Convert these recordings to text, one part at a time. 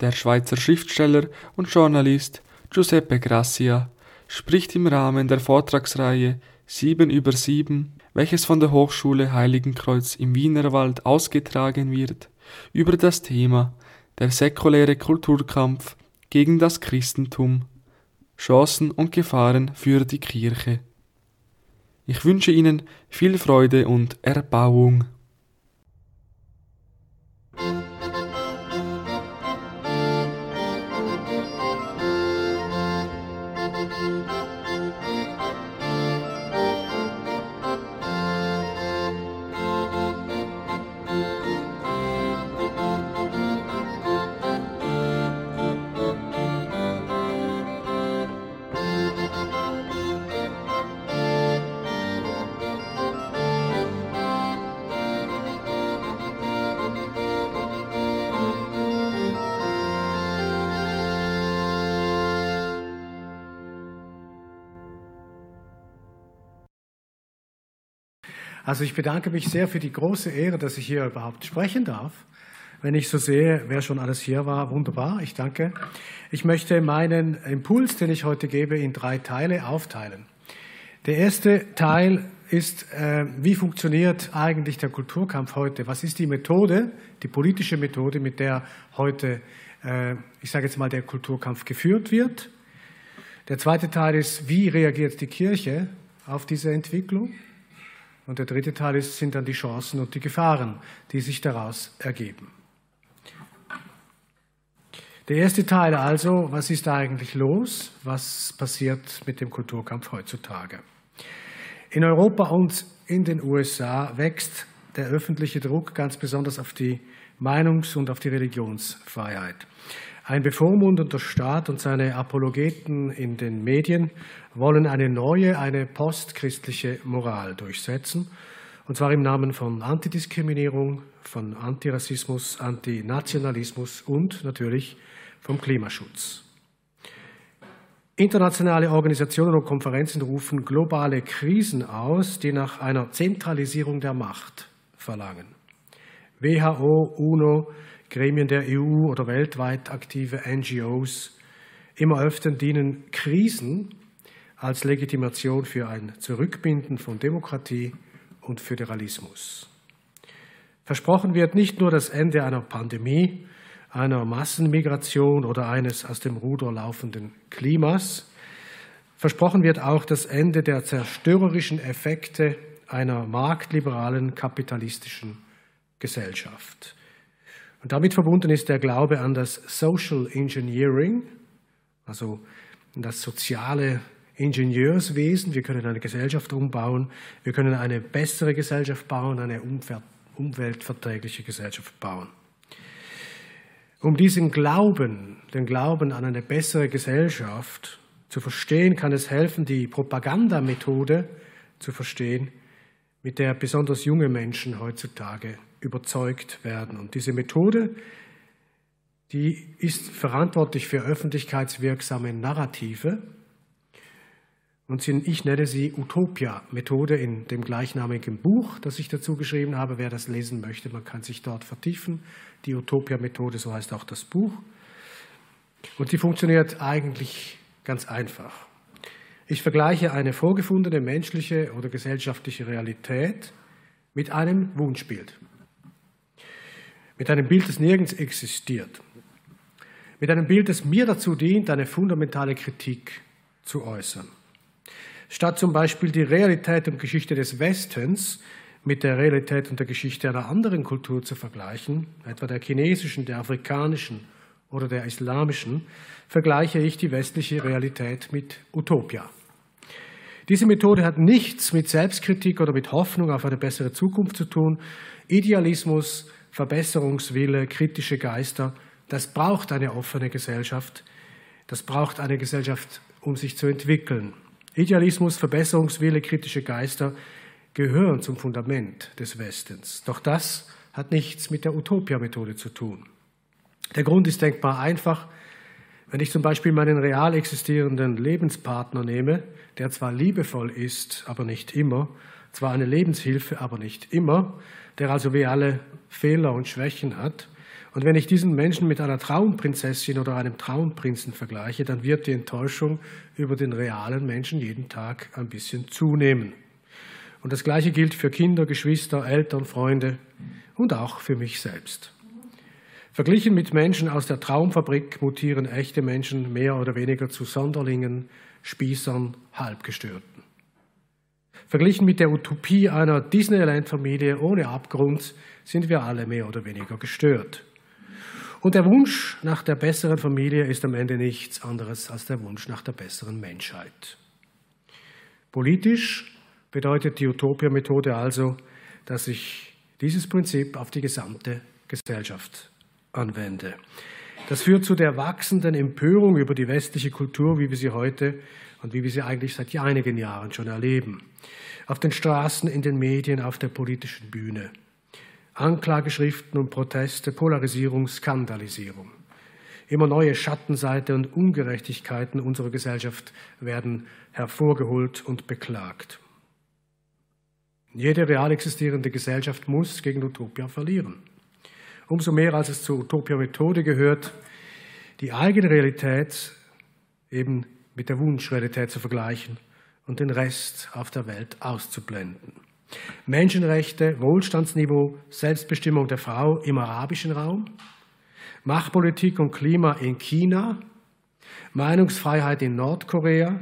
Der Schweizer Schriftsteller und Journalist Giuseppe Grassia spricht im Rahmen der Vortragsreihe 7 über 7, welches von der Hochschule Heiligenkreuz im Wienerwald ausgetragen wird, über das Thema der säkuläre Kulturkampf gegen das Christentum, Chancen und Gefahren für die Kirche. Ich wünsche Ihnen viel Freude und Erbauung. Also ich bedanke mich sehr für die große Ehre, dass ich hier überhaupt sprechen darf. Wenn ich so sehe, wer schon alles hier war, wunderbar, ich danke. Ich möchte meinen Impuls, den ich heute gebe, in drei Teile aufteilen. Der erste Teil ist, äh, wie funktioniert eigentlich der Kulturkampf heute? Was ist die Methode, die politische Methode, mit der heute, äh, ich sage jetzt mal, der Kulturkampf geführt wird? Der zweite Teil ist, wie reagiert die Kirche auf diese Entwicklung? Und der dritte Teil ist, sind dann die Chancen und die Gefahren, die sich daraus ergeben. Der erste Teil also, was ist da eigentlich los? Was passiert mit dem Kulturkampf heutzutage? In Europa und in den USA wächst der öffentliche Druck ganz besonders auf die Meinungs- und auf die Religionsfreiheit. Ein bevormundender Staat und seine Apologeten in den Medien wollen eine neue, eine postchristliche Moral durchsetzen, und zwar im Namen von Antidiskriminierung, von Antirassismus, Antinationalismus und natürlich vom Klimaschutz. Internationale Organisationen und Konferenzen rufen globale Krisen aus, die nach einer Zentralisierung der Macht verlangen. WHO, UNO, Gremien der EU oder weltweit aktive NGOs. Immer öfter dienen Krisen als Legitimation für ein Zurückbinden von Demokratie und Föderalismus. Versprochen wird nicht nur das Ende einer Pandemie, einer Massenmigration oder eines aus dem Ruder laufenden Klimas. Versprochen wird auch das Ende der zerstörerischen Effekte einer marktliberalen kapitalistischen Gesellschaft. Und damit verbunden ist der Glaube an das Social Engineering, also das soziale Ingenieurswesen. Wir können eine Gesellschaft umbauen, wir können eine bessere Gesellschaft bauen, eine umweltverträgliche Gesellschaft bauen. Um diesen Glauben, den Glauben an eine bessere Gesellschaft zu verstehen, kann es helfen, die Propagandamethode zu verstehen, mit der besonders junge Menschen heutzutage überzeugt werden. Und diese Methode, die ist verantwortlich für öffentlichkeitswirksame Narrative. Und ich nenne sie Utopia-Methode in dem gleichnamigen Buch, das ich dazu geschrieben habe. Wer das lesen möchte, man kann sich dort vertiefen. Die Utopia-Methode, so heißt auch das Buch. Und die funktioniert eigentlich ganz einfach. Ich vergleiche eine vorgefundene menschliche oder gesellschaftliche Realität mit einem Wunschbild mit einem Bild, das nirgends existiert, mit einem Bild, das mir dazu dient, eine fundamentale Kritik zu äußern. Statt zum Beispiel die Realität und Geschichte des Westens mit der Realität und der Geschichte einer anderen Kultur zu vergleichen, etwa der chinesischen, der afrikanischen oder der islamischen, vergleiche ich die westliche Realität mit Utopia. Diese Methode hat nichts mit Selbstkritik oder mit Hoffnung auf eine bessere Zukunft zu tun. Idealismus Verbesserungswille, kritische Geister, das braucht eine offene Gesellschaft. Das braucht eine Gesellschaft, um sich zu entwickeln. Idealismus, Verbesserungswille, kritische Geister gehören zum Fundament des Westens. Doch das hat nichts mit der Utopia-Methode zu tun. Der Grund ist denkbar einfach. Wenn ich zum Beispiel meinen real existierenden Lebenspartner nehme, der zwar liebevoll ist, aber nicht immer, zwar eine Lebenshilfe, aber nicht immer, der also wie alle Fehler und Schwächen hat, Und wenn ich diesen Menschen mit einer Traumprinzessin oder einem Traumprinzen vergleiche, dann wird die Enttäuschung über den realen Menschen jeden Tag ein bisschen zunehmen. Und das Gleiche gilt für Kinder, Geschwister, Eltern, Freunde und auch für mich selbst. Verglichen mit Menschen aus der Traumfabrik mutieren echte Menschen mehr oder weniger zu Sonderlingen, Spießern, Halbgestörten. Verglichen mit der Utopie einer Disneyland-Familie ohne Abgrund sind wir alle mehr oder weniger gestört. Und der Wunsch nach der besseren Familie ist am Ende nichts anderes als der Wunsch nach der besseren Menschheit. Politisch bedeutet die Utopia-Methode also, dass ich dieses Prinzip auf die gesamte Gesellschaft anwende. Das führt zu der wachsenden Empörung über die westliche Kultur, wie wir sie heute und wie wir sie eigentlich seit einigen Jahren schon erleben. Auf den Straßen, in den Medien, auf der politischen Bühne. Anklageschriften und Proteste, Polarisierung, Skandalisierung. Immer neue Schattenseiten und Ungerechtigkeiten unserer Gesellschaft werden hervorgeholt und beklagt. Jede real existierende Gesellschaft muss gegen Utopia verlieren. Umso mehr, als es zur Utopia-Methode gehört, die eigene Realität eben mit der Wunschrealität zu vergleichen und den Rest auf der Welt auszublenden. Menschenrechte, Wohlstandsniveau, Selbstbestimmung der Frau im arabischen Raum, Machtpolitik und Klima in China, Meinungsfreiheit in Nordkorea,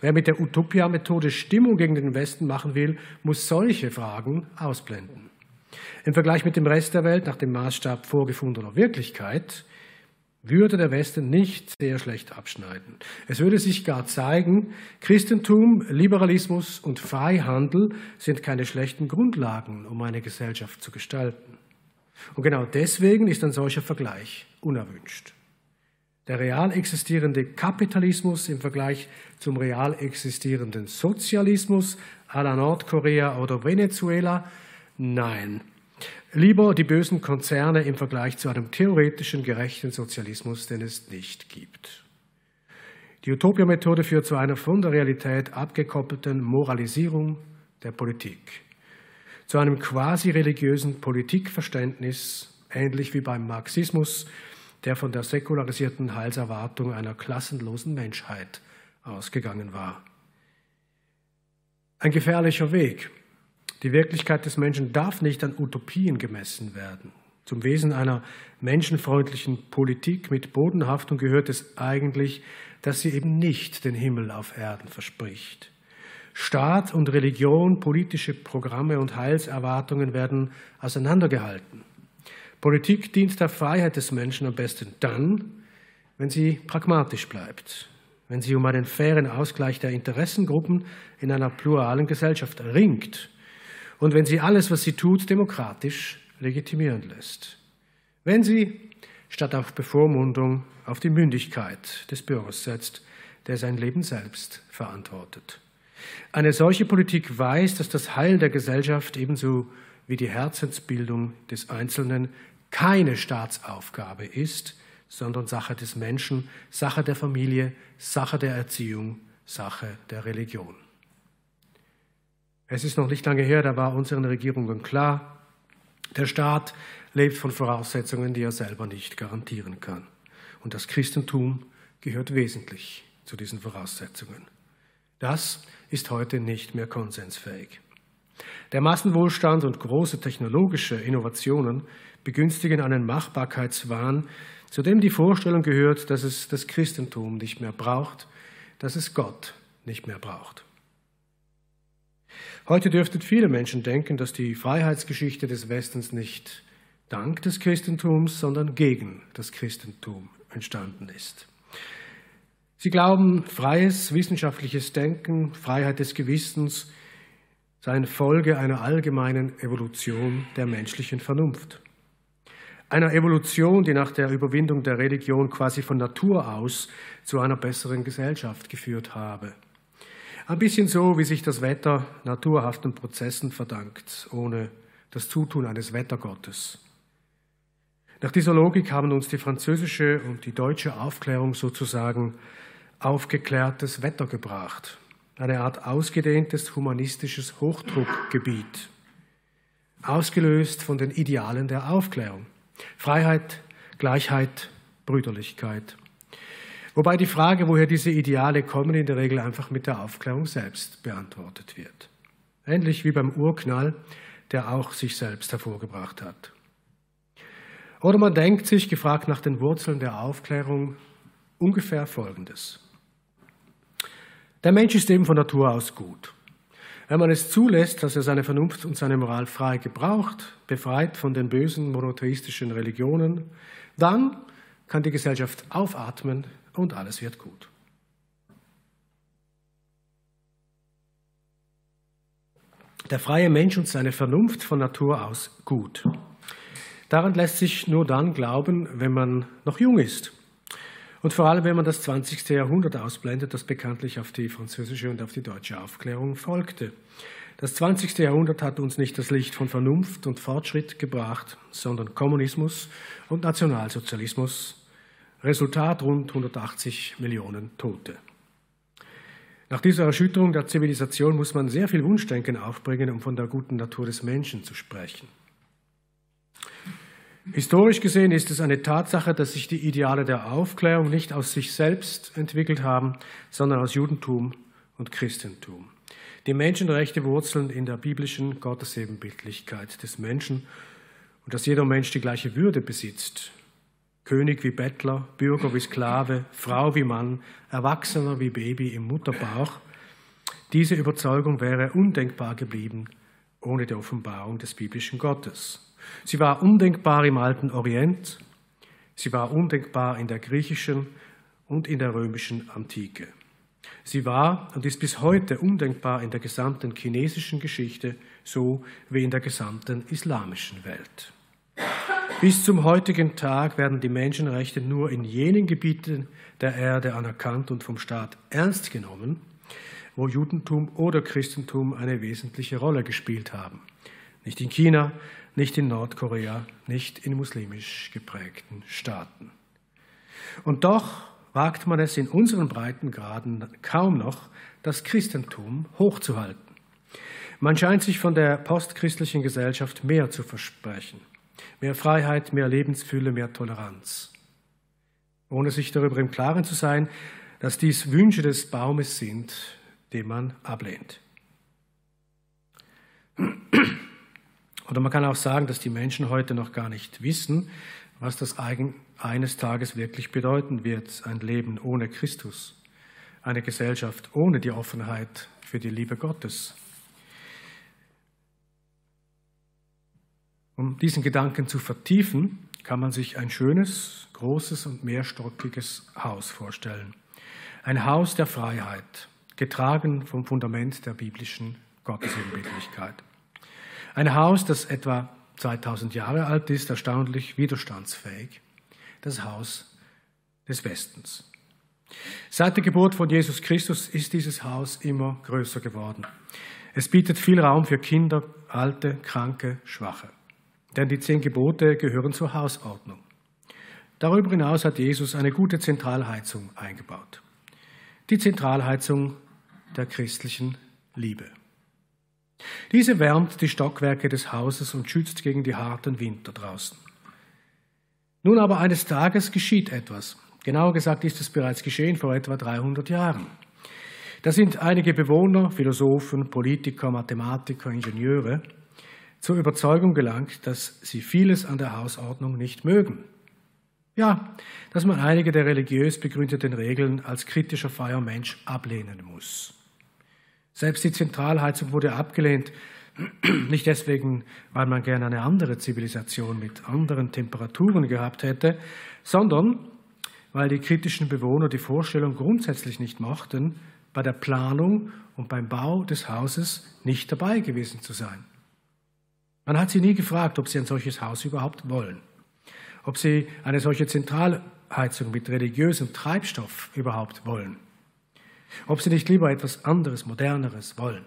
Wer mit der Utopia-Methode Stimmung gegen den Westen machen will, muss solche Fragen ausblenden. Im Vergleich mit dem Rest der Welt nach dem Maßstab vorgefundener Wirklichkeit würde der Westen nicht sehr schlecht abschneiden. Es würde sich gar zeigen, Christentum, Liberalismus und Freihandel sind keine schlechten Grundlagen, um eine Gesellschaft zu gestalten. Und genau deswegen ist ein solcher Vergleich unerwünscht. Der real existierende Kapitalismus im Vergleich zum real existierenden Sozialismus à la Nordkorea oder Venezuela? Nein. Lieber die bösen Konzerne im Vergleich zu einem theoretischen gerechten Sozialismus, den es nicht gibt. Die Utopia-Methode führt zu einer von der Realität abgekoppelten Moralisierung der Politik, zu einem quasi religiösen Politikverständnis, ähnlich wie beim Marxismus, der von der säkularisierten Heilserwartung einer klassenlosen Menschheit ausgegangen war. Ein gefährlicher Weg. Die Wirklichkeit des Menschen darf nicht an Utopien gemessen werden. Zum Wesen einer menschenfreundlichen Politik mit Bodenhaftung gehört es eigentlich, dass sie eben nicht den Himmel auf Erden verspricht. Staat und Religion, politische Programme und Heilserwartungen werden auseinandergehalten. Politik dient der Freiheit des Menschen am besten dann, wenn sie pragmatisch bleibt, wenn sie um einen fairen Ausgleich der Interessengruppen in einer pluralen Gesellschaft ringt und wenn sie alles, was sie tut, demokratisch legitimieren lässt. Wenn sie statt auf Bevormundung auf die Mündigkeit des Bürgers setzt, der sein Leben selbst verantwortet. Eine solche Politik weiß, dass das Heil der Gesellschaft ebenso wie die Herzensbildung des Einzelnen keine Staatsaufgabe ist, sondern Sache des Menschen, Sache der Familie, Sache der Erziehung, Sache der Religion. Es ist noch nicht lange her, da war unseren Regierungen klar, der Staat lebt von Voraussetzungen, die er selber nicht garantieren kann. Und das Christentum gehört wesentlich zu diesen Voraussetzungen. Das ist heute nicht mehr konsensfähig. Der Massenwohlstand und große technologische Innovationen begünstigen einen Machbarkeitswahn, zu dem die Vorstellung gehört, dass es das Christentum nicht mehr braucht, dass es Gott nicht mehr braucht. Heute dürften viele Menschen denken, dass die Freiheitsgeschichte des Westens nicht dank des Christentums, sondern gegen das Christentum entstanden ist. Sie glauben, freies wissenschaftliches Denken, Freiheit des Gewissens seien Folge einer allgemeinen Evolution der menschlichen Vernunft einer Evolution, die nach der Überwindung der Religion quasi von Natur aus zu einer besseren Gesellschaft geführt habe. Ein bisschen so, wie sich das Wetter naturhaften Prozessen verdankt, ohne das Zutun eines Wettergottes. Nach dieser Logik haben uns die französische und die deutsche Aufklärung sozusagen aufgeklärtes Wetter gebracht, eine Art ausgedehntes humanistisches Hochdruckgebiet. ausgelöst von den Idealen der Aufklärung. Freiheit, Gleichheit, Brüderlichkeit. Wobei die Frage, woher diese Ideale kommen, in der Regel einfach mit der Aufklärung selbst beantwortet wird. Ähnlich wie beim Urknall, der auch sich selbst hervorgebracht hat. Oder man denkt sich, gefragt nach den Wurzeln der Aufklärung, ungefähr Folgendes. Der Mensch ist eben von Natur aus gut. Wenn man es zulässt, dass er seine Vernunft und seine Moral frei gebraucht, befreit von den bösen monotheistischen Religionen, dann kann die Gesellschaft aufatmen und alles wird gut. Der freie Mensch und seine Vernunft von Natur aus gut. Daran lässt sich nur dann glauben, wenn man noch jung ist. Und vor allem, wenn man das 20. Jahrhundert ausblendet, das bekanntlich auf die französische und auf die deutsche Aufklärung folgte. Das 20. Jahrhundert hat uns nicht das Licht von Vernunft und Fortschritt gebracht, sondern Kommunismus und Nationalsozialismus. Resultat rund 180 Millionen Tote. Nach dieser Erschütterung der Zivilisation muss man sehr viel Wunschdenken aufbringen, um von der guten Natur des Menschen zu sprechen. Historisch gesehen ist es eine Tatsache, dass sich die Ideale der Aufklärung nicht aus sich selbst entwickelt haben, sondern aus Judentum und Christentum. Die Menschenrechte wurzeln in der biblischen Gottesebenbildlichkeit des Menschen und dass jeder Mensch die gleiche Würde besitzt. König wie Bettler, Bürger wie Sklave, Frau wie Mann, Erwachsener wie Baby im Mutterbauch. Diese Überzeugung wäre undenkbar geblieben ohne die Offenbarung des biblischen Gottes. Sie war undenkbar im alten Orient, sie war undenkbar in der griechischen und in der römischen Antike. Sie war und ist bis heute undenkbar in der gesamten chinesischen Geschichte, so wie in der gesamten islamischen Welt. Bis zum heutigen Tag werden die Menschenrechte nur in jenen Gebieten der Erde anerkannt und vom Staat ernst genommen, wo Judentum oder Christentum eine wesentliche Rolle gespielt haben. Nicht in China, nicht in Nordkorea, nicht in muslimisch geprägten Staaten. Und doch wagt man es in unseren Breitengraden kaum noch, das Christentum hochzuhalten. Man scheint sich von der postchristlichen Gesellschaft mehr zu versprechen. Mehr Freiheit, mehr Lebensfülle, mehr Toleranz. Ohne sich darüber im Klaren zu sein, dass dies Wünsche des Baumes sind, den man ablehnt. Oder man kann auch sagen, dass die Menschen heute noch gar nicht wissen, was das eines Tages wirklich bedeuten wird, ein Leben ohne Christus, eine Gesellschaft ohne die Offenheit für die Liebe Gottes. Um diesen Gedanken zu vertiefen, kann man sich ein schönes, großes und mehrstöckiges Haus vorstellen. Ein Haus der Freiheit, getragen vom Fundament der biblischen Gottesebenbildlichkeit. Ein Haus, das etwa 2000 Jahre alt ist, erstaunlich widerstandsfähig. Das Haus des Westens. Seit der Geburt von Jesus Christus ist dieses Haus immer größer geworden. Es bietet viel Raum für Kinder, Alte, Kranke, Schwache. Denn die zehn Gebote gehören zur Hausordnung. Darüber hinaus hat Jesus eine gute Zentralheizung eingebaut. Die Zentralheizung der christlichen Liebe. Diese wärmt die Stockwerke des Hauses und schützt gegen die harten Winter draußen. Nun aber eines Tages geschieht etwas. Genauer gesagt ist es bereits geschehen vor etwa 300 Jahren. Da sind einige Bewohner, Philosophen, Politiker, Mathematiker, Ingenieure zur Überzeugung gelangt, dass sie vieles an der Hausordnung nicht mögen. Ja, dass man einige der religiös begründeten Regeln als kritischer Feiermensch ablehnen muss. Selbst die Zentralheizung wurde abgelehnt, nicht deswegen, weil man gerne eine andere Zivilisation mit anderen Temperaturen gehabt hätte, sondern weil die kritischen Bewohner die Vorstellung grundsätzlich nicht mochten, bei der Planung und beim Bau des Hauses nicht dabei gewesen zu sein. Man hat sie nie gefragt, ob sie ein solches Haus überhaupt wollen, ob sie eine solche Zentralheizung mit religiösem Treibstoff überhaupt wollen ob sie nicht lieber etwas anderes, moderneres wollen.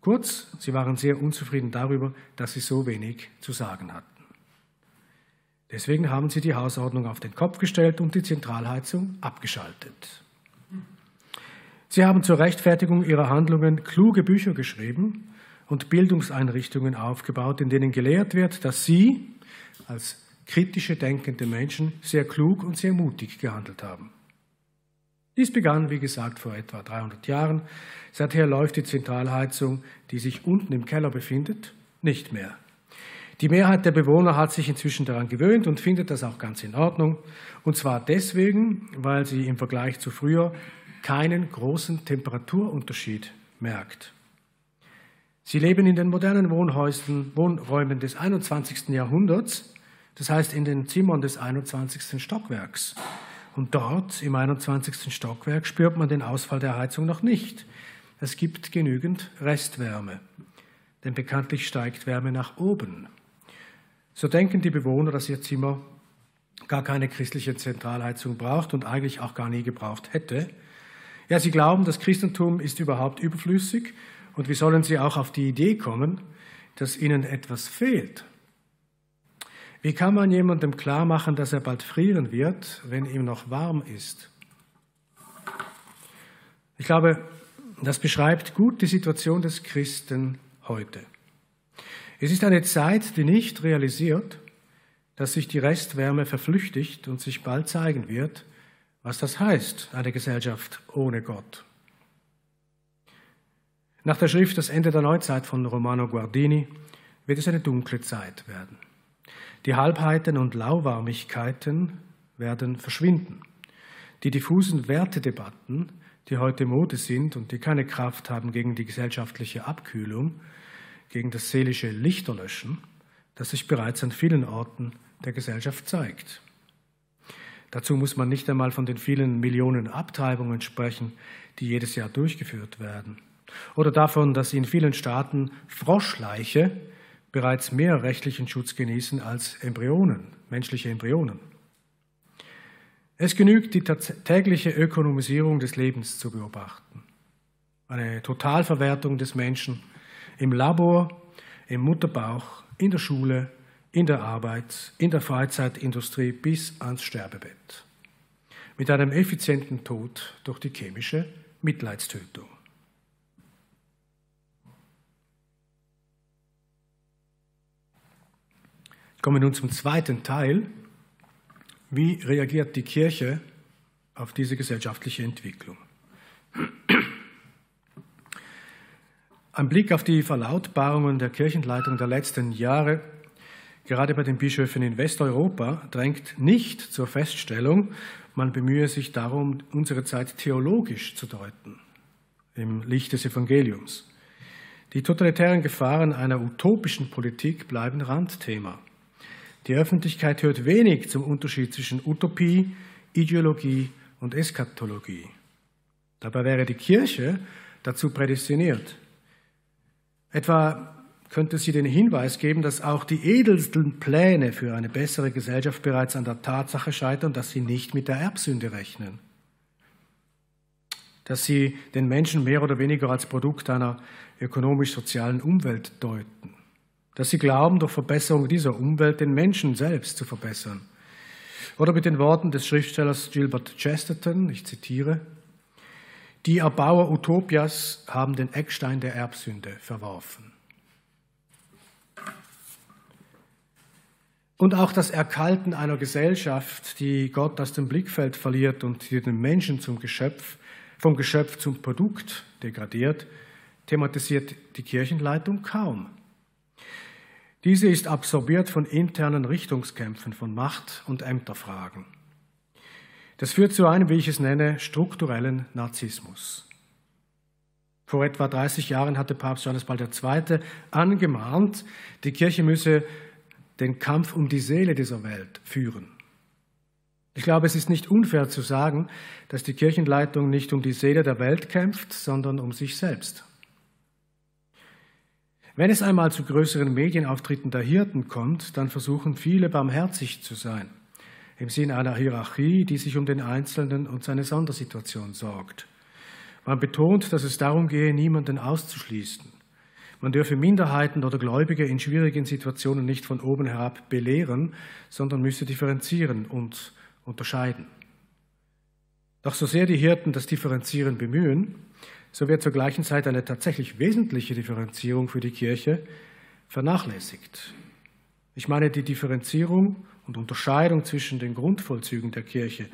Kurz, sie waren sehr unzufrieden darüber, dass sie so wenig zu sagen hatten. Deswegen haben sie die Hausordnung auf den Kopf gestellt und die Zentralheizung abgeschaltet. Sie haben zur Rechtfertigung ihrer Handlungen kluge Bücher geschrieben und Bildungseinrichtungen aufgebaut, in denen gelehrt wird, dass sie als kritische denkende Menschen sehr klug und sehr mutig gehandelt haben. Dies begann, wie gesagt, vor etwa 300 Jahren. Seither läuft die Zentralheizung, die sich unten im Keller befindet, nicht mehr. Die Mehrheit der Bewohner hat sich inzwischen daran gewöhnt und findet das auch ganz in Ordnung. Und zwar deswegen, weil sie im Vergleich zu früher keinen großen Temperaturunterschied merkt. Sie leben in den modernen Wohnhäusern, Wohnräumen des 21. Jahrhunderts, das heißt in den Zimmern des 21. Stockwerks. Und dort im 21. Stockwerk spürt man den Ausfall der Heizung noch nicht. Es gibt genügend Restwärme, denn bekanntlich steigt Wärme nach oben. So denken die Bewohner, dass ihr Zimmer gar keine christliche Zentralheizung braucht und eigentlich auch gar nie gebraucht hätte. Ja, sie glauben, das Christentum ist überhaupt überflüssig und wie sollen sie auch auf die Idee kommen, dass ihnen etwas fehlt? Wie kann man jemandem klar machen, dass er bald frieren wird, wenn ihm noch warm ist? Ich glaube, das beschreibt gut die Situation des Christen heute. Es ist eine Zeit, die nicht realisiert, dass sich die Restwärme verflüchtigt und sich bald zeigen wird, was das heißt, eine Gesellschaft ohne Gott. Nach der Schrift Das Ende der Neuzeit von Romano Guardini wird es eine dunkle Zeit werden. Die Halbheiten und Lauwarmigkeiten werden verschwinden. Die diffusen Wertedebatten, die heute Mode sind und die keine Kraft haben gegen die gesellschaftliche Abkühlung, gegen das seelische Lichterlöschen, das sich bereits an vielen Orten der Gesellschaft zeigt. Dazu muss man nicht einmal von den vielen Millionen Abtreibungen sprechen, die jedes Jahr durchgeführt werden. Oder davon, dass in vielen Staaten Froschleiche bereits mehr rechtlichen Schutz genießen als Embryonen, menschliche Embryonen. Es genügt, die tägliche Ökonomisierung des Lebens zu beobachten. Eine Totalverwertung des Menschen im Labor, im Mutterbauch, in der Schule, in der Arbeit, in der Freizeitindustrie bis ans Sterbebett. Mit einem effizienten Tod durch die chemische Mitleidstötung. Kommen wir nun zum zweiten Teil. Wie reagiert die Kirche auf diese gesellschaftliche Entwicklung? Ein Blick auf die Verlautbarungen der Kirchenleitung der letzten Jahre, gerade bei den Bischöfen in Westeuropa, drängt nicht zur Feststellung, man bemühe sich darum, unsere Zeit theologisch zu deuten, im Licht des Evangeliums. Die totalitären Gefahren einer utopischen Politik bleiben Randthema. Die Öffentlichkeit hört wenig zum Unterschied zwischen Utopie, Ideologie und Eskatologie. Dabei wäre die Kirche dazu prädestiniert. Etwa könnte sie den Hinweis geben, dass auch die edelsten Pläne für eine bessere Gesellschaft bereits an der Tatsache scheitern, dass sie nicht mit der Erbsünde rechnen. Dass sie den Menschen mehr oder weniger als Produkt einer ökonomisch-sozialen Umwelt deuten dass sie glauben, durch Verbesserung dieser Umwelt den Menschen selbst zu verbessern. Oder mit den Worten des Schriftstellers Gilbert Chesterton, ich zitiere, die Erbauer Utopias haben den Eckstein der Erbsünde verworfen. Und auch das Erkalten einer Gesellschaft, die Gott aus dem Blickfeld verliert und die den Menschen zum Geschöpf, vom Geschöpf zum Produkt degradiert, thematisiert die Kirchenleitung kaum. Diese ist absorbiert von internen Richtungskämpfen, von Macht- und Ämterfragen. Das führt zu einem, wie ich es nenne, strukturellen Narzissmus. Vor etwa 30 Jahren hatte Papst Johannes Paul II. angemahnt, die Kirche müsse den Kampf um die Seele dieser Welt führen. Ich glaube, es ist nicht unfair zu sagen, dass die Kirchenleitung nicht um die Seele der Welt kämpft, sondern um sich selbst. Wenn es einmal zu größeren Medienauftritten der Hirten kommt, dann versuchen viele barmherzig zu sein, im Sinn einer Hierarchie, die sich um den Einzelnen und seine Sondersituation sorgt. Man betont, dass es darum gehe, niemanden auszuschließen. Man dürfe Minderheiten oder Gläubige in schwierigen Situationen nicht von oben herab belehren, sondern müsse differenzieren und unterscheiden. Doch so sehr die Hirten das Differenzieren bemühen, so wird zur gleichen Zeit eine tatsächlich wesentliche Differenzierung für die Kirche vernachlässigt. Ich meine die Differenzierung und Unterscheidung zwischen den Grundvollzügen der Kirche,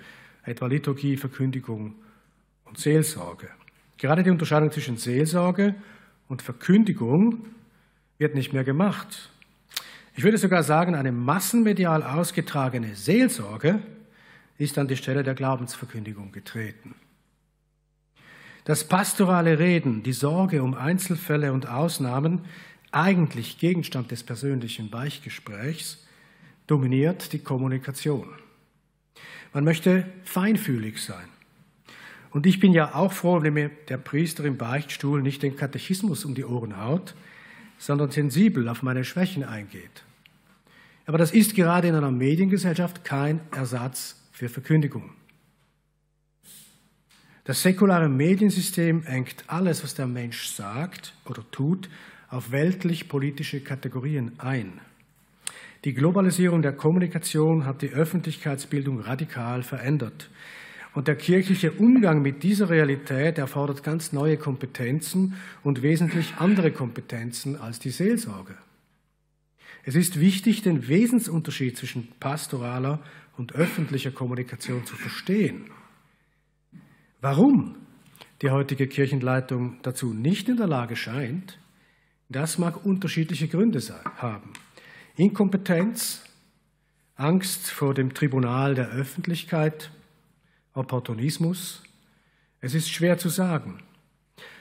etwa Liturgie, Verkündigung und Seelsorge. Gerade die Unterscheidung zwischen Seelsorge und Verkündigung wird nicht mehr gemacht. Ich würde sogar sagen, eine massenmedial ausgetragene Seelsorge ist an die Stelle der Glaubensverkündigung getreten. Das pastorale Reden, die Sorge um Einzelfälle und Ausnahmen, eigentlich Gegenstand des persönlichen Beichtgesprächs, dominiert die Kommunikation. Man möchte feinfühlig sein. Und ich bin ja auch froh, wenn mir der Priester im Beichtstuhl nicht den Katechismus um die Ohren haut, sondern sensibel auf meine Schwächen eingeht. Aber das ist gerade in einer Mediengesellschaft kein Ersatz für Verkündigung. Das säkulare Mediensystem engt alles, was der Mensch sagt oder tut, auf weltlich-politische Kategorien ein. Die Globalisierung der Kommunikation hat die Öffentlichkeitsbildung radikal verändert. Und der kirchliche Umgang mit dieser Realität erfordert ganz neue Kompetenzen und wesentlich andere Kompetenzen als die Seelsorge. Es ist wichtig, den Wesensunterschied zwischen pastoraler und öffentlicher Kommunikation zu verstehen. Warum die heutige Kirchenleitung dazu nicht in der Lage scheint, das mag unterschiedliche Gründe haben. Inkompetenz, Angst vor dem Tribunal der Öffentlichkeit, Opportunismus? Es ist schwer zu sagen.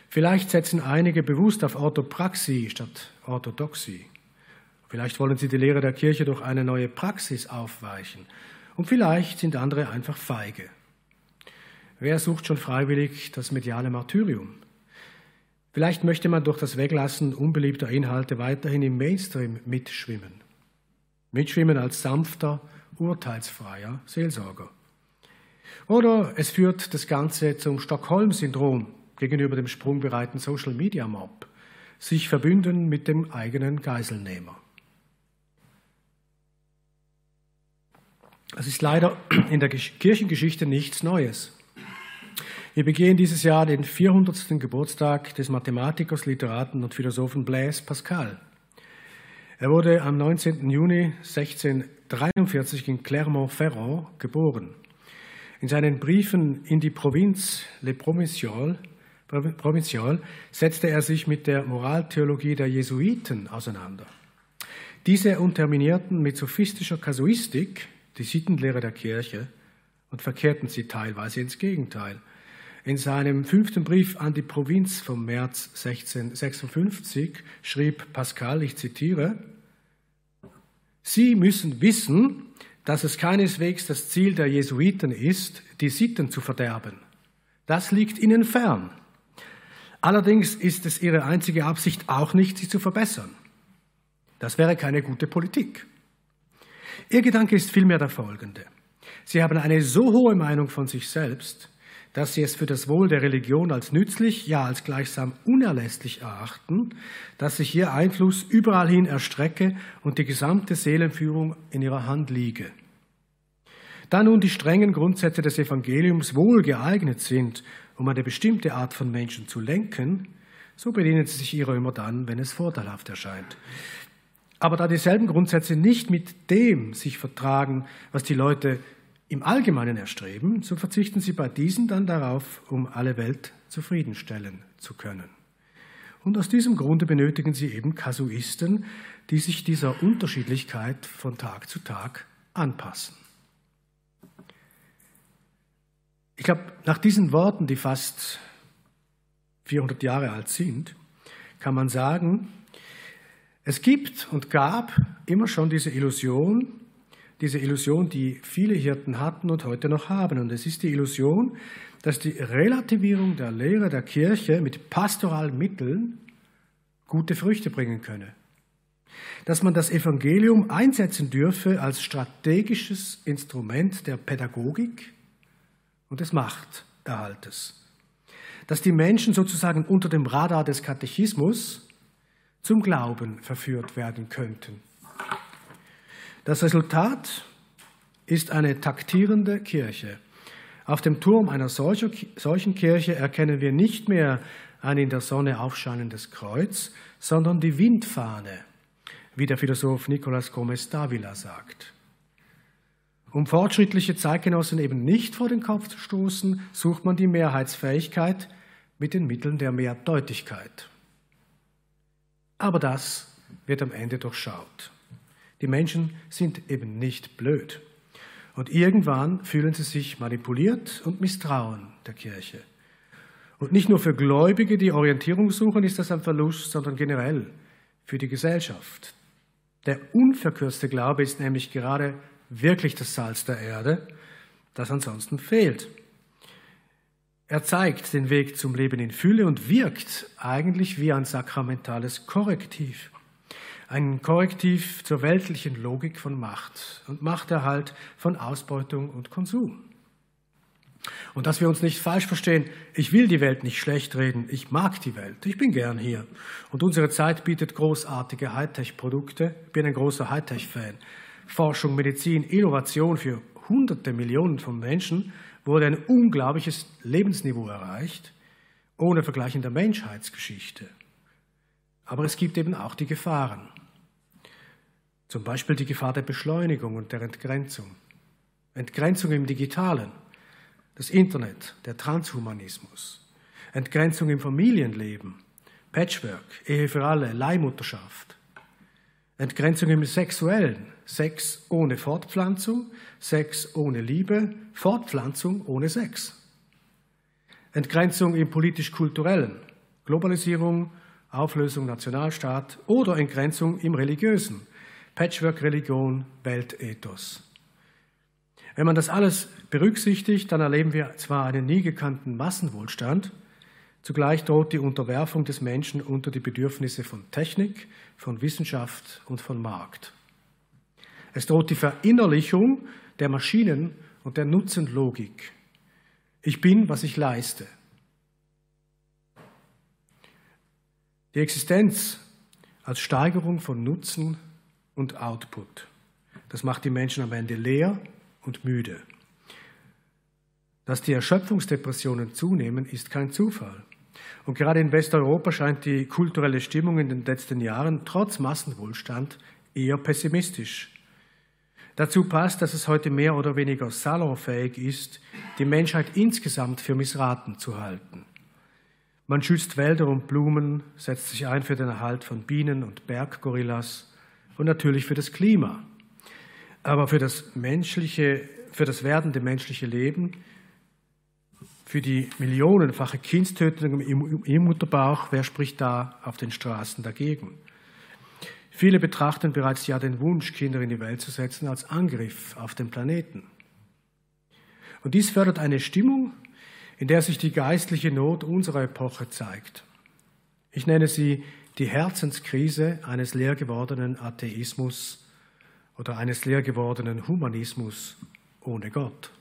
Vielleicht setzen einige bewusst auf Orthopraxie statt Orthodoxie. Vielleicht wollen sie die Lehre der Kirche durch eine neue Praxis aufweichen. Und vielleicht sind andere einfach feige. Wer sucht schon freiwillig das mediale Martyrium? Vielleicht möchte man durch das Weglassen unbeliebter Inhalte weiterhin im Mainstream mitschwimmen. Mitschwimmen als sanfter, urteilsfreier Seelsorger. Oder es führt das Ganze zum Stockholm-Syndrom gegenüber dem sprungbereiten Social-Media-Mob, sich verbünden mit dem eigenen Geiselnehmer. Es ist leider in der Kirchengeschichte nichts Neues. Wir begehen dieses Jahr den 400. Geburtstag des Mathematikers, Literaten und Philosophen Blaise Pascal. Er wurde am 19. Juni 1643 in Clermont-Ferrand geboren. In seinen Briefen in die Provinz Le Provincial, Provincial setzte er sich mit der Moraltheologie der Jesuiten auseinander. Diese unterminierten mit sophistischer Kasuistik die Sittenlehre der Kirche und verkehrten sie teilweise ins Gegenteil. In seinem fünften Brief an die Provinz vom März 1656 schrieb Pascal, ich zitiere, Sie müssen wissen, dass es keineswegs das Ziel der Jesuiten ist, die Sitten zu verderben. Das liegt ihnen fern. Allerdings ist es ihre einzige Absicht auch nicht, sie zu verbessern. Das wäre keine gute Politik. Ihr Gedanke ist vielmehr der folgende. Sie haben eine so hohe Meinung von sich selbst, dass sie es für das Wohl der Religion als nützlich, ja als gleichsam unerlässlich erachten, dass sich ihr Einfluss überall hin erstrecke und die gesamte Seelenführung in ihrer Hand liege. Da nun die strengen Grundsätze des Evangeliums wohl geeignet sind, um eine bestimmte Art von Menschen zu lenken, so bedienen sie sich ihrer immer dann, wenn es vorteilhaft erscheint. Aber da dieselben Grundsätze nicht mit dem sich vertragen, was die Leute im Allgemeinen erstreben, so verzichten sie bei diesen dann darauf, um alle Welt zufriedenstellen zu können. Und aus diesem Grunde benötigen sie eben Kasuisten, die sich dieser Unterschiedlichkeit von Tag zu Tag anpassen. Ich glaube, nach diesen Worten, die fast 400 Jahre alt sind, kann man sagen, es gibt und gab immer schon diese Illusion, diese Illusion, die viele Hirten hatten und heute noch haben. Und es ist die Illusion, dass die Relativierung der Lehre der Kirche mit pastoralen Mitteln gute Früchte bringen könne. Dass man das Evangelium einsetzen dürfe als strategisches Instrument der Pädagogik und des Machterhaltes. Dass die Menschen sozusagen unter dem Radar des Katechismus zum Glauben verführt werden könnten. Das Resultat ist eine taktierende Kirche, Auf dem Turm einer solchen Kirche erkennen wir nicht mehr ein in der Sonne aufscheinendes Kreuz, sondern die Windfahne, wie der Philosoph Nicolas Gomez Davila sagt. Um fortschrittliche Zeitgenossen eben nicht vor den Kopf zu stoßen, sucht man die Mehrheitsfähigkeit mit den Mitteln der Mehrdeutigkeit. Aber das wird am Ende durchschaut. Die Menschen sind eben nicht blöd. Und irgendwann fühlen sie sich manipuliert und misstrauen der Kirche. Und nicht nur für Gläubige, die Orientierung suchen, ist das ein Verlust, sondern generell für die Gesellschaft. Der unverkürzte Glaube ist nämlich gerade wirklich das Salz der Erde, das ansonsten fehlt. Er zeigt den Weg zum Leben in Fülle und wirkt eigentlich wie ein sakramentales Korrektiv. Ein Korrektiv zur weltlichen Logik von Macht und Machterhalt von Ausbeutung und Konsum. Und dass wir uns nicht falsch verstehen, ich will die Welt nicht schlecht reden, ich mag die Welt, ich bin gern hier. Und unsere Zeit bietet großartige Hightech-Produkte, ich bin ein großer Hightech-Fan. Forschung, Medizin, Innovation für hunderte Millionen von Menschen wurde ein unglaubliches Lebensniveau erreicht, ohne Vergleich in der Menschheitsgeschichte. Aber es gibt eben auch die Gefahren. Zum Beispiel die Gefahr der Beschleunigung und der Entgrenzung. Entgrenzung im Digitalen, das Internet, der Transhumanismus, Entgrenzung im Familienleben, Patchwork, Ehe für alle, Leihmutterschaft, Entgrenzung im Sexuellen, Sex ohne Fortpflanzung, Sex ohne Liebe, Fortpflanzung ohne Sex. Entgrenzung im politisch-kulturellen, Globalisierung, Auflösung Nationalstaat oder Entgrenzung im religiösen, Patchwork-Religion, Weltethos. Wenn man das alles berücksichtigt, dann erleben wir zwar einen nie gekannten Massenwohlstand, Zugleich droht die Unterwerfung des Menschen unter die Bedürfnisse von Technik, von Wissenschaft und von Markt. Es droht die Verinnerlichung der Maschinen und der Nutzenlogik. Ich bin, was ich leiste. Die Existenz als Steigerung von Nutzen und Output. Das macht die Menschen am Ende leer und müde. Dass die Erschöpfungsdepressionen zunehmen, ist kein Zufall. Und gerade in Westeuropa scheint die kulturelle Stimmung in den letzten Jahren trotz Massenwohlstand eher pessimistisch. Dazu passt, dass es heute mehr oder weniger salonfähig ist, die Menschheit insgesamt für missraten zu halten. Man schützt Wälder und Blumen, setzt sich ein für den Erhalt von Bienen und Berggorillas und natürlich für das Klima. Aber für das menschliche, für das werdende menschliche Leben für die millionenfache Kindstötung im Mutterbauch, wer spricht da auf den Straßen dagegen? Viele betrachten bereits ja den Wunsch, Kinder in die Welt zu setzen, als Angriff auf den Planeten. Und dies fördert eine Stimmung, in der sich die geistliche Not unserer Epoche zeigt. Ich nenne sie die Herzenskrise eines leer gewordenen Atheismus oder eines leer gewordenen Humanismus ohne Gott.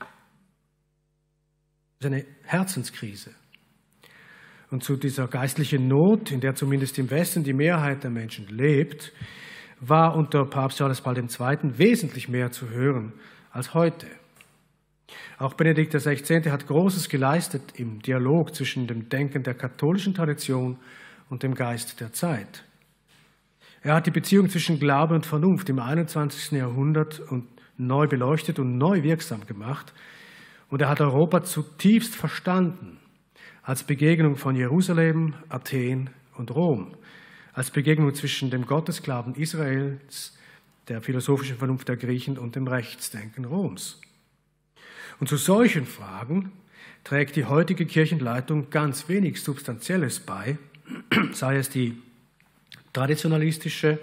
Das ist eine Herzenskrise. Und zu dieser geistlichen Not, in der zumindest im Westen die Mehrheit der Menschen lebt, war unter Papst Johannes Paul II. wesentlich mehr zu hören als heute. Auch Benedikt XVI. hat Großes geleistet im Dialog zwischen dem Denken der katholischen Tradition und dem Geist der Zeit. Er hat die Beziehung zwischen Glaube und Vernunft im 21. Jahrhundert neu beleuchtet und neu wirksam gemacht, und er hat Europa zutiefst verstanden als Begegnung von Jerusalem, Athen und Rom, als Begegnung zwischen dem Gottesglauben Israels, der philosophischen Vernunft der Griechen und dem Rechtsdenken Roms. Und zu solchen Fragen trägt die heutige Kirchenleitung ganz wenig Substanzielles bei, sei es die traditionalistische,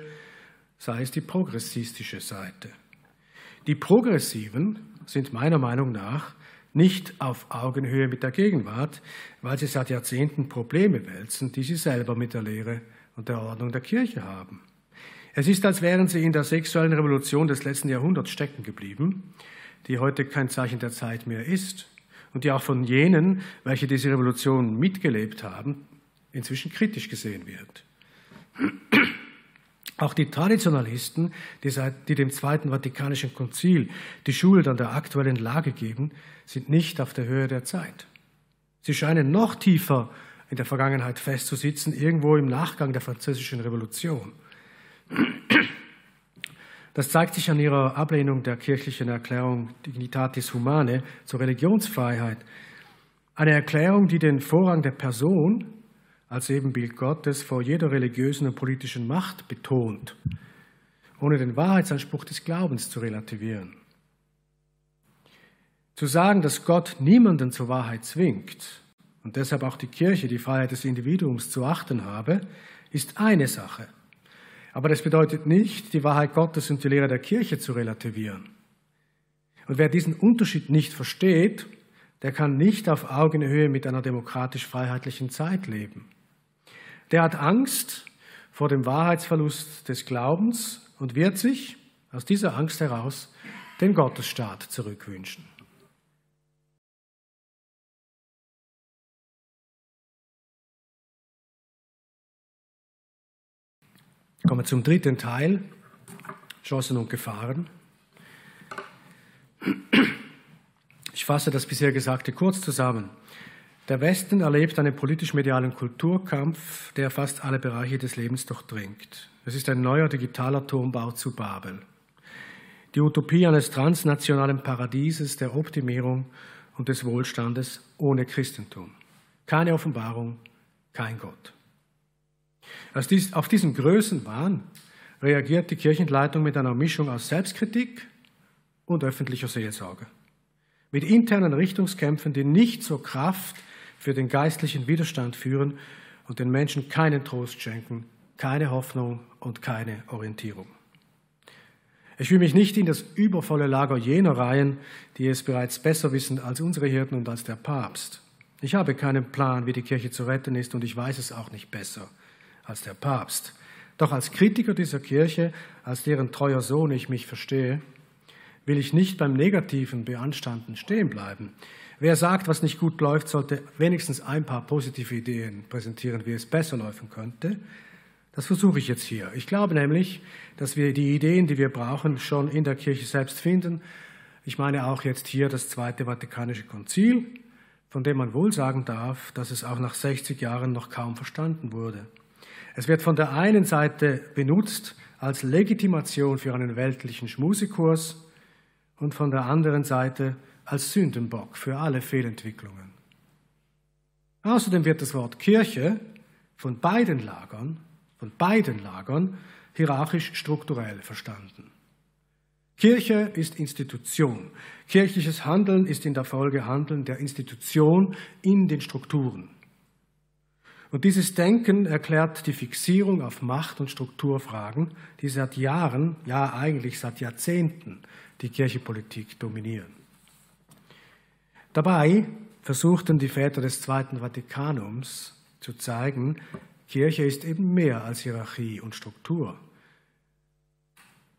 sei es die progressistische Seite. Die Progressiven sind meiner Meinung nach nicht auf Augenhöhe mit der Gegenwart, weil sie seit Jahrzehnten Probleme wälzen, die sie selber mit der Lehre und der Ordnung der Kirche haben. Es ist, als wären sie in der sexuellen Revolution des letzten Jahrhunderts stecken geblieben, die heute kein Zeichen der Zeit mehr ist und die auch von jenen, welche diese Revolution mitgelebt haben, inzwischen kritisch gesehen wird. Auch die Traditionalisten, die, seit, die dem Zweiten Vatikanischen Konzil die Schuld an der aktuellen Lage geben, sind nicht auf der Höhe der Zeit. Sie scheinen noch tiefer in der Vergangenheit festzusitzen, irgendwo im Nachgang der Französischen Revolution. Das zeigt sich an ihrer Ablehnung der kirchlichen Erklärung Dignitatis Humane zur Religionsfreiheit. Eine Erklärung, die den Vorrang der Person als Ebenbild Gottes vor jeder religiösen und politischen Macht betont, ohne den Wahrheitsanspruch des Glaubens zu relativieren. Zu sagen, dass Gott niemanden zur Wahrheit zwingt und deshalb auch die Kirche die Freiheit des Individuums zu achten habe, ist eine Sache. Aber das bedeutet nicht, die Wahrheit Gottes und die Lehre der Kirche zu relativieren. Und wer diesen Unterschied nicht versteht, der kann nicht auf Augenhöhe mit einer demokratisch-freiheitlichen Zeit leben. Der hat Angst vor dem Wahrheitsverlust des Glaubens und wird sich aus dieser Angst heraus den Gottesstaat zurückwünschen. Kommen wir zum dritten Teil, Chancen und Gefahren. Ich fasse das bisher Gesagte kurz zusammen. Der Westen erlebt einen politisch-medialen Kulturkampf, der fast alle Bereiche des Lebens durchdringt. Es ist ein neuer digitaler Turmbau zu Babel. Die Utopie eines transnationalen Paradieses der Optimierung und des Wohlstandes ohne Christentum. Keine Offenbarung, kein Gott. Auf diesen Größenwahn reagiert die Kirchenleitung mit einer Mischung aus Selbstkritik und öffentlicher Seelsorge. Mit internen Richtungskämpfen, die nicht zur Kraft für den geistlichen Widerstand führen und den Menschen keinen Trost schenken, keine Hoffnung und keine Orientierung. Ich will mich nicht in das übervolle Lager jener reihen, die es bereits besser wissen als unsere Hirten und als der Papst. Ich habe keinen Plan, wie die Kirche zu retten ist und ich weiß es auch nicht besser als der Papst. Doch als Kritiker dieser Kirche, als deren treuer Sohn ich mich verstehe, will ich nicht beim negativen Beanstanden stehen bleiben. Wer sagt, was nicht gut läuft, sollte wenigstens ein paar positive Ideen präsentieren, wie es besser laufen könnte. Das versuche ich jetzt hier. Ich glaube nämlich, dass wir die Ideen, die wir brauchen, schon in der Kirche selbst finden. Ich meine auch jetzt hier das Zweite Vatikanische Konzil, von dem man wohl sagen darf, dass es auch nach 60 Jahren noch kaum verstanden wurde. Es wird von der einen Seite benutzt als Legitimation für einen weltlichen Schmusikurs und von der anderen Seite als Sündenbock für alle Fehlentwicklungen. Außerdem wird das Wort Kirche von beiden Lagern, von beiden Lagern hierarchisch strukturell verstanden. Kirche ist Institution. Kirchliches Handeln ist in der Folge Handeln der Institution in den Strukturen. Und dieses Denken erklärt die Fixierung auf Macht- und Strukturfragen, die seit Jahren, ja eigentlich seit Jahrzehnten, die Kirchenpolitik dominieren. Dabei versuchten die Väter des Zweiten Vatikanums zu zeigen, Kirche ist eben mehr als Hierarchie und Struktur.